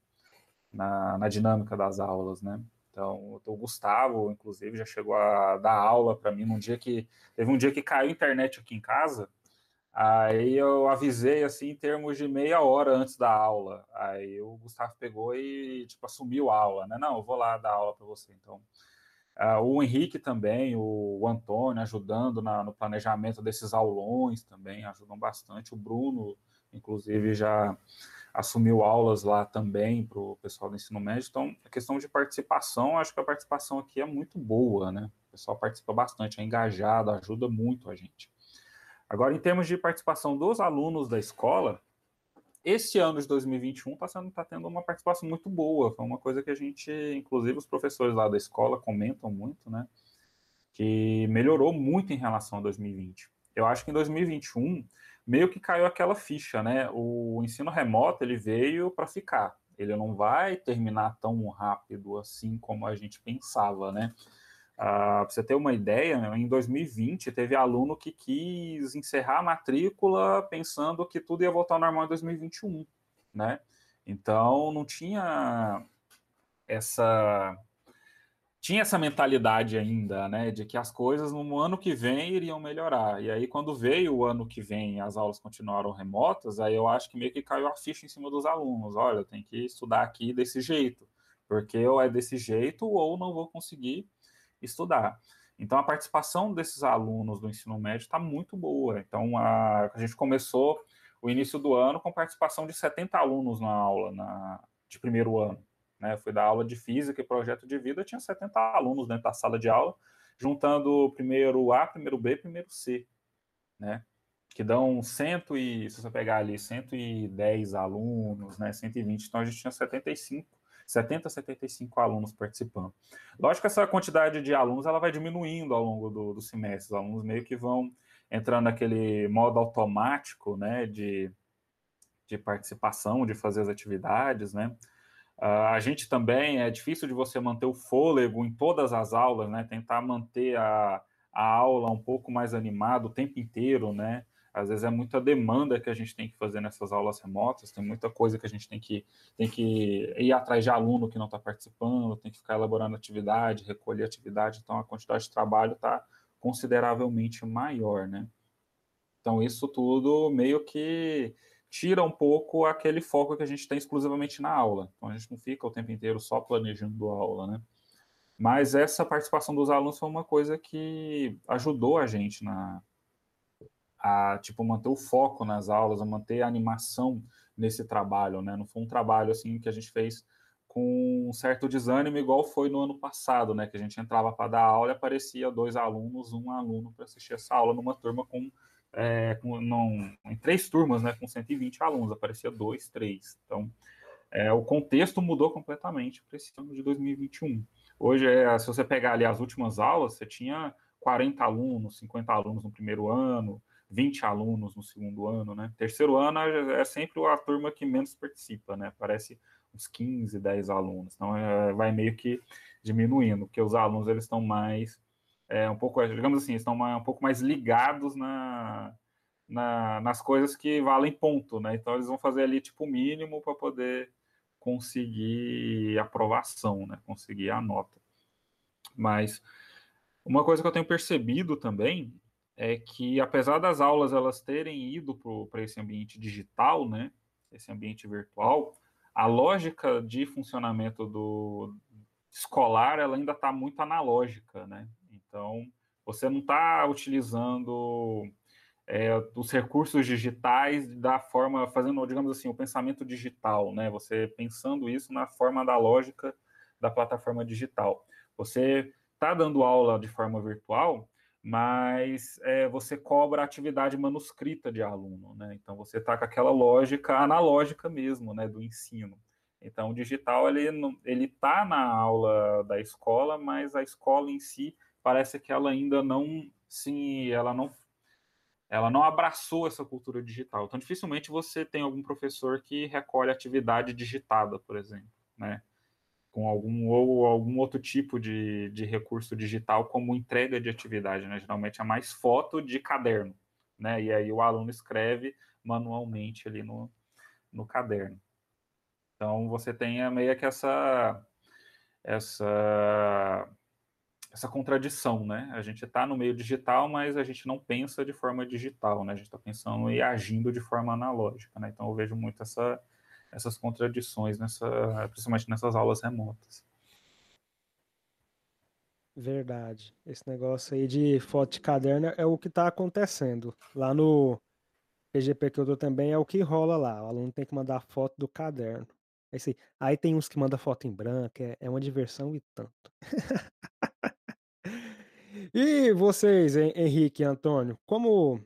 na, na dinâmica das aulas, né? Então, o Gustavo, inclusive, já chegou a dar aula para mim num dia que. Teve um dia que caiu a internet aqui em casa, Aí eu avisei assim em termos de meia hora antes da aula. Aí o Gustavo pegou e tipo assumiu a aula, né? Não, eu vou lá dar aula para você. Então, uh, o Henrique também, o, o Antônio ajudando na, no planejamento desses aulões também ajudam bastante. O Bruno, inclusive, já assumiu aulas lá também para o pessoal do ensino médio. Então, a questão de participação, acho que a participação aqui é muito boa, né? O pessoal participa bastante, é engajado, ajuda muito a gente. Agora, em termos de participação dos alunos da escola, esse ano de 2021 está tá tendo uma participação muito boa. Foi uma coisa que a gente, inclusive os professores lá da escola comentam muito, né? Que melhorou muito em relação a 2020. Eu acho que em 2021 meio que caiu aquela ficha, né? O ensino remoto ele veio para ficar. Ele não vai terminar tão rápido assim como a gente pensava, né? Uh, ah, para você ter uma ideia, em 2020 teve aluno que quis encerrar a matrícula pensando que tudo ia voltar ao normal em 2021, né? Então não tinha essa tinha essa mentalidade ainda, né, de que as coisas no ano que vem iriam melhorar. E aí quando veio o ano que vem, as aulas continuaram remotas, aí eu acho que meio que caiu a ficha em cima dos alunos. Olha, tem que estudar aqui desse jeito, porque ou é desse jeito ou não vou conseguir estudar. Então, a participação desses alunos do ensino médio está muito boa. Então, a, a, gente começou o início do ano com participação de 70 alunos na aula na, de primeiro ano. Né? Fui dar aula de física e projeto de vida, tinha 70 alunos dentro da sala de aula, juntando primeiro A, primeiro B, primeiro C, né? Que dão 100 e, se você pegar ali, 110 alunos, né? 120, então a gente tinha 75 70, 75 alunos participando. Lógico que essa quantidade de alunos ela vai diminuindo ao longo do, do semestre, os alunos meio que vão entrando naquele modo automático, né, de, de participação, de fazer as atividades, né. Uh, a gente também, é difícil de você manter o fôlego em todas as aulas, né, tentar manter a, a aula um pouco mais animada o tempo inteiro, né, às vezes é muita demanda que a gente tem que fazer nessas aulas remotas, tem muita coisa que a gente tem que, tem que ir atrás de aluno que não está participando, tem que ficar elaborando atividade, recolher atividade, então a quantidade de trabalho está consideravelmente maior, né? Então isso tudo meio que tira um pouco aquele foco que a gente tem exclusivamente na aula. Então a gente não fica o tempo inteiro só planejando a aula, né? Mas essa participação dos alunos foi uma coisa que ajudou a gente na, a tipo manter o foco nas aulas, a manter a animação nesse trabalho, né? Não foi um trabalho assim que a gente fez com um certo desânimo, igual foi no ano passado, né? Que a gente entrava para dar aula e aparecia dois alunos, um aluno para assistir essa aula numa turma com, é, com não, em três turmas, né? Com 120 alunos, aparecia dois, três. Então, é, o contexto mudou completamente para esse ano de 2021. Hoje, é, se você pegar ali as últimas aulas, você tinha 40 alunos, 50 alunos no primeiro ano, 20 alunos no segundo ano, né? Terceiro ano é sempre a turma que menos participa, né? Parece uns 15, 10 alunos. Então, é, vai meio que diminuindo, porque os alunos, eles estão mais, é, um pouco, digamos assim, estão um pouco mais ligados na, na, nas coisas que valem ponto, né? Então, eles vão fazer ali, tipo, o mínimo para poder conseguir aprovação, né? Conseguir a nota. Mas uma coisa que eu tenho percebido também é que apesar das aulas elas terem ido para esse ambiente digital, né, esse ambiente virtual, a lógica de funcionamento do escolar ela ainda está muito analógica, né? Então, você não está utilizando é, os recursos digitais da forma, fazendo, digamos assim, o pensamento digital, né? Você pensando isso na forma da lógica da plataforma digital. Você está dando aula de forma virtual, mas é, você cobra a atividade manuscrita de aluno, né? Então você está com aquela lógica analógica mesmo, né, do ensino. Então o digital ele ele está na aula da escola, mas a escola em si parece que ela ainda não sim, ela não ela não abraçou essa cultura digital. Então dificilmente você tem algum professor que recolhe atividade digitada, por exemplo, né? Com algum ou algum outro tipo de, de recurso digital como entrega de atividade, né? Geralmente é mais foto de caderno, né? E aí o aluno escreve manualmente ali no, no caderno. Então você tem meio que essa essa essa contradição, né? A gente está no meio digital, mas a gente não pensa de forma digital, né? A gente está pensando e agindo de forma analógica, né? Então eu vejo muito essa essas contradições, nessa, principalmente nessas aulas remotas. Verdade. Esse negócio aí de foto de caderno é o que está acontecendo. Lá no PGP que eu dou também é o que rola lá. O aluno tem que mandar foto do caderno. Aí tem uns que mandam foto em branco, é, é uma diversão e tanto. e vocês, Henrique e Antônio, como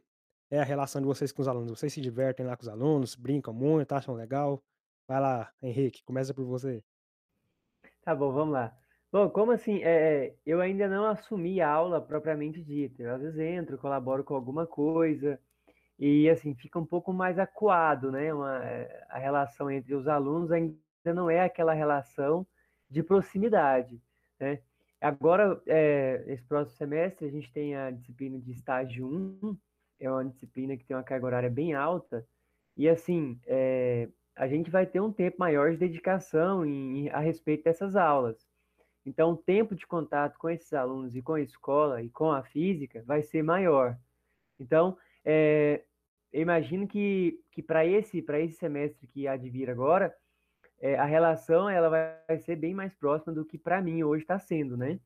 é a relação de vocês com os alunos? Vocês se divertem lá com os alunos, brincam muito, acham legal? Vai lá, Henrique, começa por você. Tá bom, vamos lá. Bom, como assim? É, é, eu ainda não assumi a aula propriamente dita. Eu às vezes entro, colaboro com alguma coisa e assim fica um pouco mais acuado, né? Uma, é, a relação entre os alunos ainda não é aquela relação de proximidade, né? Agora, é, esse próximo semestre, a gente tem a disciplina de estágio 1, é uma disciplina que tem uma carga horária bem alta, e assim, é, a gente vai ter um tempo maior de dedicação em, a respeito dessas aulas. Então, o tempo de contato com esses alunos e com a escola e com a física vai ser maior. Então, é, eu imagino que, que para esse, esse semestre que há de vir agora, é, a relação ela vai ser bem mais próxima do que para mim hoje está sendo, né?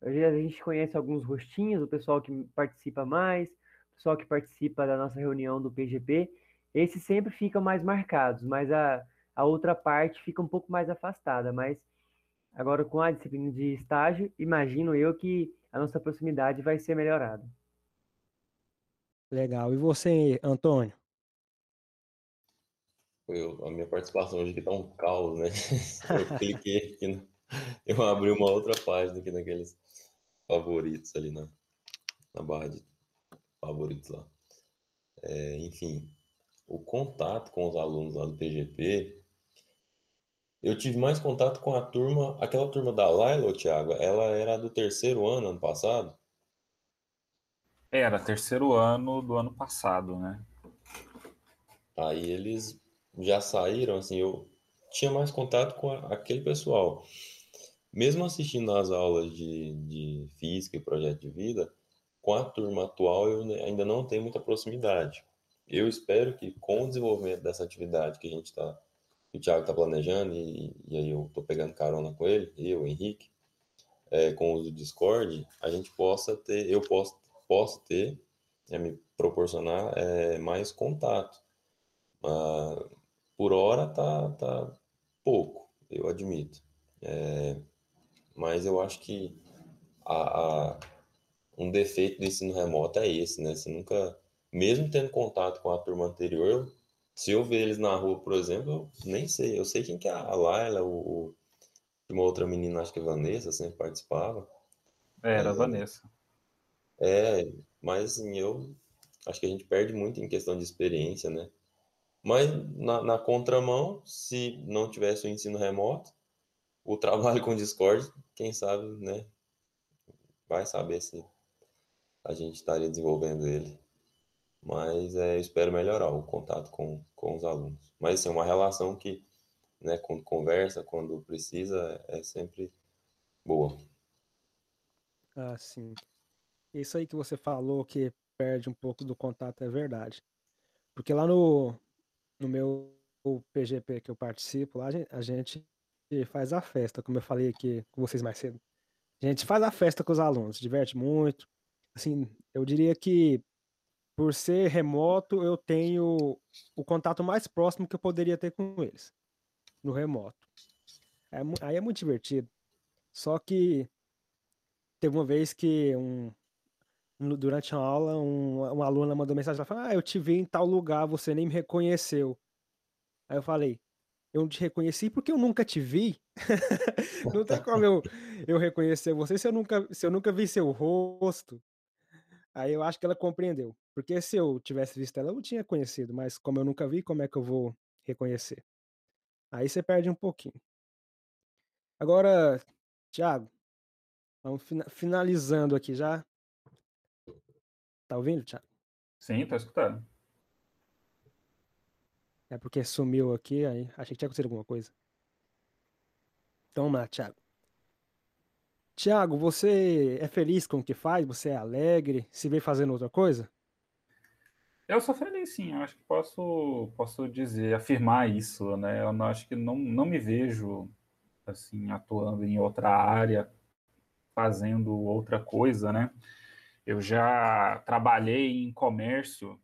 Hoje a gente conhece alguns rostinhos, o pessoal que participa mais, o pessoal que participa da nossa reunião do PGP, esses sempre ficam mais marcados, mas a, a outra parte fica um pouco mais afastada. Mas agora com a disciplina de estágio, imagino eu que a nossa proximidade vai ser melhorada. Legal. E você, Antônio? Eu, a minha participação hoje aqui tá um caos, né? Eu cliquei aqui, no... eu abri uma outra página aqui naqueles favoritos ali na, na barra de favoritos lá. É, enfim, o contato com os alunos lá do PGP, eu tive mais contato com a turma, aquela turma da Laila, Thiago, ela era do terceiro ano, ano passado? Era, terceiro ano do ano passado, né? Aí eles já saíram, assim, eu tinha mais contato com a, aquele pessoal. Mesmo assistindo às aulas de, de física e projeto de vida, com a turma atual eu ainda não tenho muita proximidade. Eu espero que com o desenvolvimento dessa atividade que a gente está, o Thiago está planejando, e, e, aí eu estou pegando carona com ele, eu, o Henrique, é, com o uso do Discord, a gente possa ter, eu posso, posso ter, é, me proporcionar é, mais contato. Ah, por hora tá, tá pouco, eu admito. É, mas eu acho que a, a, um defeito do ensino remoto é esse, né? Você nunca mesmo tendo contato com a turma anterior, se eu ver eles na rua, por exemplo, eu nem sei. Eu sei quem que é a Laila, o, uma outra menina, acho que a Vanessa, sempre participava. É, era a é, Vanessa. É, mas assim, eu acho que a gente perde muito em questão de experiência, né? Mas na, na contramão, se não tivesse o ensino remoto, o trabalho com Discord, quem sabe, né? Vai saber se a gente estaria desenvolvendo ele mas é, espero melhorar o contato com, com os alunos. Mas assim, é uma relação que, né, quando conversa, quando precisa, é sempre boa. Ah, sim. Isso aí que você falou que perde um pouco do contato é verdade. Porque lá no, no meu PGP que eu participo, lá a gente faz a festa, como eu falei aqui com vocês mais cedo. A gente faz a festa com os alunos, diverte muito. Assim, eu diria que por ser remoto, eu tenho o contato mais próximo que eu poderia ter com eles, no remoto. É, aí é muito divertido. Só que teve uma vez que um, durante a aula, um, uma aluna mandou mensagem, ela falou, ah, eu te vi em tal lugar, você nem me reconheceu. Aí eu falei, eu não te reconheci porque eu nunca te vi. não tem como eu, eu reconhecer você se eu, nunca, se eu nunca vi seu rosto. Aí eu acho que ela compreendeu. Porque se eu tivesse visto ela, eu tinha conhecido, mas como eu nunca vi, como é que eu vou reconhecer? Aí você perde um pouquinho. Agora, Thiago, vamos finalizando aqui já. Tá ouvindo, Thiago? Sim, tô escutando. É porque sumiu aqui, aí achei que tinha acontecido alguma coisa. Então vamos lá, Thiago. Tiago, você é feliz com o que faz? Você é alegre? Se vê fazendo outra coisa? Eu sou feliz, sim. Eu acho que posso, posso dizer, afirmar isso, né? Eu não, acho que não, não me vejo assim atuando em outra área, fazendo outra coisa, né? Eu já trabalhei em comércio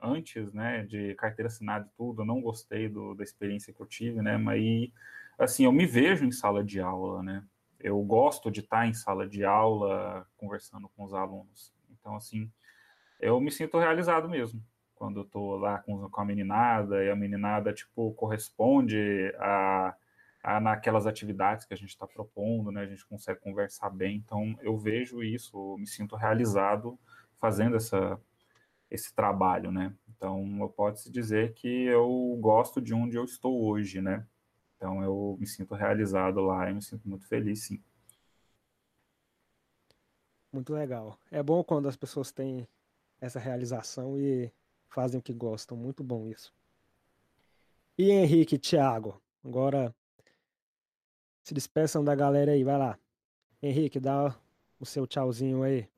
antes, né, de carteira assinada e tudo. Eu não gostei do, da experiência que eu tive, né? Mas assim, eu me vejo em sala de aula, né? Eu gosto de estar em sala de aula conversando com os alunos. Então, assim, eu me sinto realizado mesmo quando eu tô lá com, a meninada e a meninada, tipo, corresponde a, a naquelas atividades que a gente está propondo, né? A gente consegue conversar bem. Então, eu vejo isso, me sinto realizado fazendo essa, esse trabalho, né? Então, eu posso dizer que eu gosto de onde eu estou hoje, né? Então eu me sinto realizado lá e me sinto muito feliz, sim. Muito legal. É bom quando as pessoas têm essa realização e fazem o que gostam. Muito bom isso. E Henrique, Thiago, agora se despeçam da galera aí, vai lá. Henrique, dá o seu tchauzinho aí.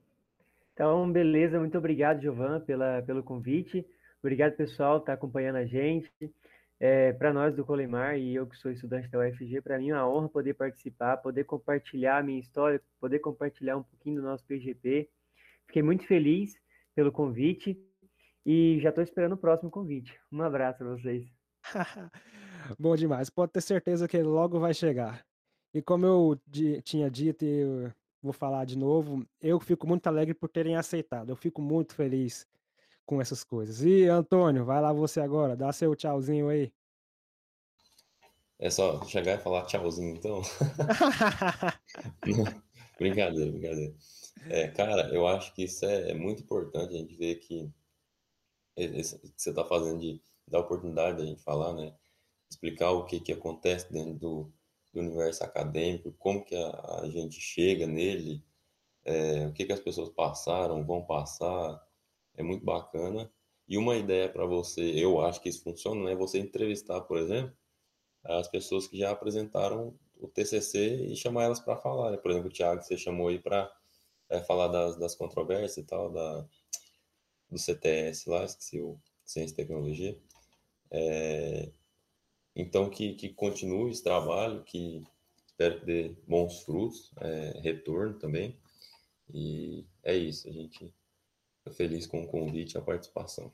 Então, beleza, muito obrigado, Giovan, pela, pelo convite. Obrigado, pessoal, que está acompanhando a gente. É, para nós do Colimar e eu que sou estudante da UFG, para mim é uma honra poder participar, poder compartilhar a minha história, poder compartilhar um pouquinho do nosso PGP. Fiquei muito feliz pelo convite e já estou esperando o próximo convite. Um abraço para vocês. Bom demais, pode ter certeza que logo vai chegar. E como eu tinha dito e vou falar de novo, eu fico muito alegre por terem aceitado. Eu fico muito feliz com essas coisas. E Antônio, vai lá você agora, dá seu tchauzinho aí. É só chegar e falar tchauzinho, então. brincadeira, brincadeira. É, cara, eu acho que isso é, é muito importante a gente ver que esse, que você está fazendo de dar oportunidade da gente falar, né? Explicar o que, que acontece dentro do, do universo acadêmico, como que a, a gente chega nele, é, o que, que as pessoas passaram, vão passar, é muito bacana. E uma ideia para você, eu acho que isso funciona, né? Você entrevistar, por exemplo, as pessoas que já apresentaram o TCC e chamar elas para falar. Né? Por exemplo, o Thiago, você chamou aí para é, falar das, das controvérsias e tal, da, do CTS lá, esqueci o Ciência e Tecnologia. É, então, que, que continue esse trabalho, que espero que dê bons frutos, é, retorno também. E é isso, a gente feliz com o convite e a participação.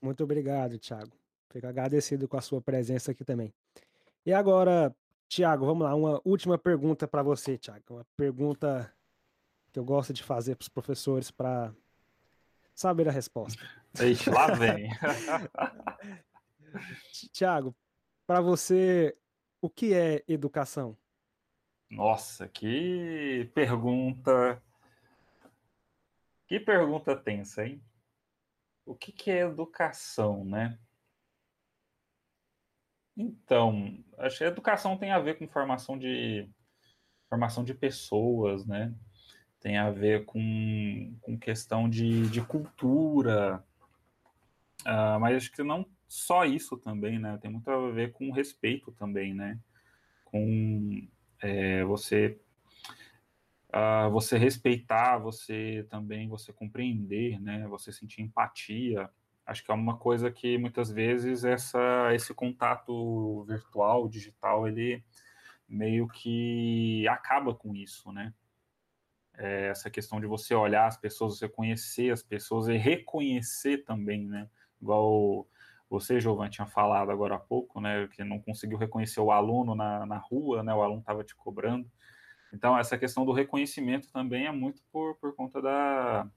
Muito obrigado, Thiago. Fico agradecido com a sua presença aqui também. E agora, Tiago, vamos lá, uma última pergunta para você, Tiago. Uma pergunta que eu gosto de fazer para os professores para saber a resposta. Ixi, lá vem. Tiago, para você, o que é educação? Nossa, que pergunta que pergunta tensa, hein? O que, que é educação, né? Então, acho que educação tem a ver com formação de formação de pessoas, né? Tem a ver com, com questão de, de cultura, uh, mas acho que não só isso também, né? Tem muito a ver com respeito também, né? Com é, você uh, você respeitar, você também, você compreender, né? Você sentir empatia Acho que é uma coisa que muitas vezes essa, esse contato virtual, digital, ele meio que acaba com isso, né? É essa questão de você olhar as pessoas, você conhecer as pessoas e reconhecer também, né? Igual você, Giovanni, tinha falado agora há pouco, né? Que não conseguiu reconhecer o aluno na, na rua, né? O aluno estava te cobrando. Então, essa questão do reconhecimento também é muito por, por conta da,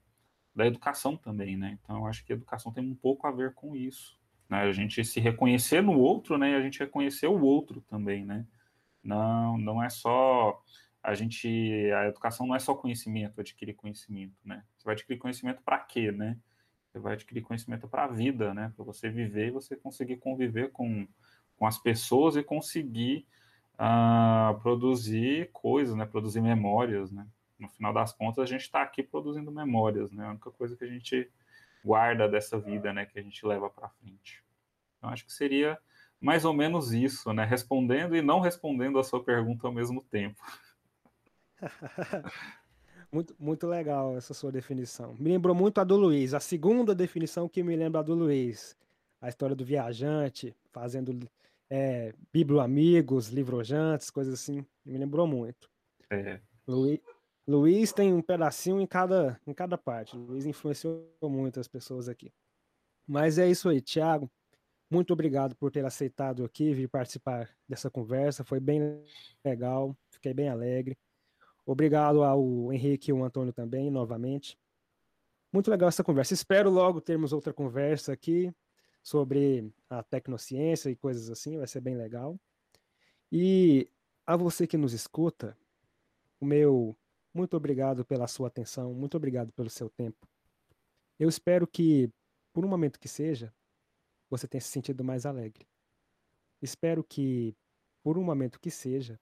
da educação também, né? Então, eu acho que a educação tem um pouco a ver com isso. Né? A gente se reconhecer no outro, né? E a gente reconhecer o outro também, né? Não, não é só a gente, a educação não é só conhecimento, adquirir conhecimento, né? Você vai adquirir conhecimento para quê, né? Você vai adquirir conhecimento para a vida, né? Para você viver e você conseguir conviver com, com as pessoas e conseguir uh, produzir coisas, né? Produzir memórias, né? no final das contas, a gente está aqui produzindo memórias, né? A única coisa que a gente guarda dessa vida, né? Que a gente leva para frente. Então, acho que seria mais ou menos isso, né? Respondendo e não respondendo a sua pergunta ao mesmo tempo. muito, muito legal essa sua definição. Me lembrou muito a do Luiz. A segunda definição que me lembra a do Luiz. A história do viajante, fazendo é, biblioamigos, livrojantes, coisas assim. Me lembrou muito. É. Luiz, Luiz tem um pedacinho em cada, em cada parte. Luiz influenciou muito as pessoas aqui. Mas é isso aí, Thiago. Muito obrigado por ter aceitado aqui vir participar dessa conversa. Foi bem legal, fiquei bem alegre. Obrigado ao Henrique e ao Antônio também, novamente. Muito legal essa conversa. Espero logo termos outra conversa aqui sobre a tecnociência e coisas assim, vai ser bem legal. E a você que nos escuta, o meu muito obrigado pela sua atenção, muito obrigado pelo seu tempo. Eu espero que, por um momento que seja, você tenha se sentido mais alegre. Espero que, por um momento que seja,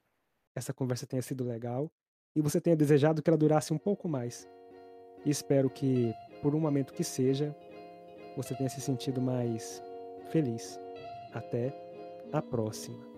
essa conversa tenha sido legal e você tenha desejado que ela durasse um pouco mais. E espero que, por um momento que seja, você tenha se sentido mais feliz. Até a próxima.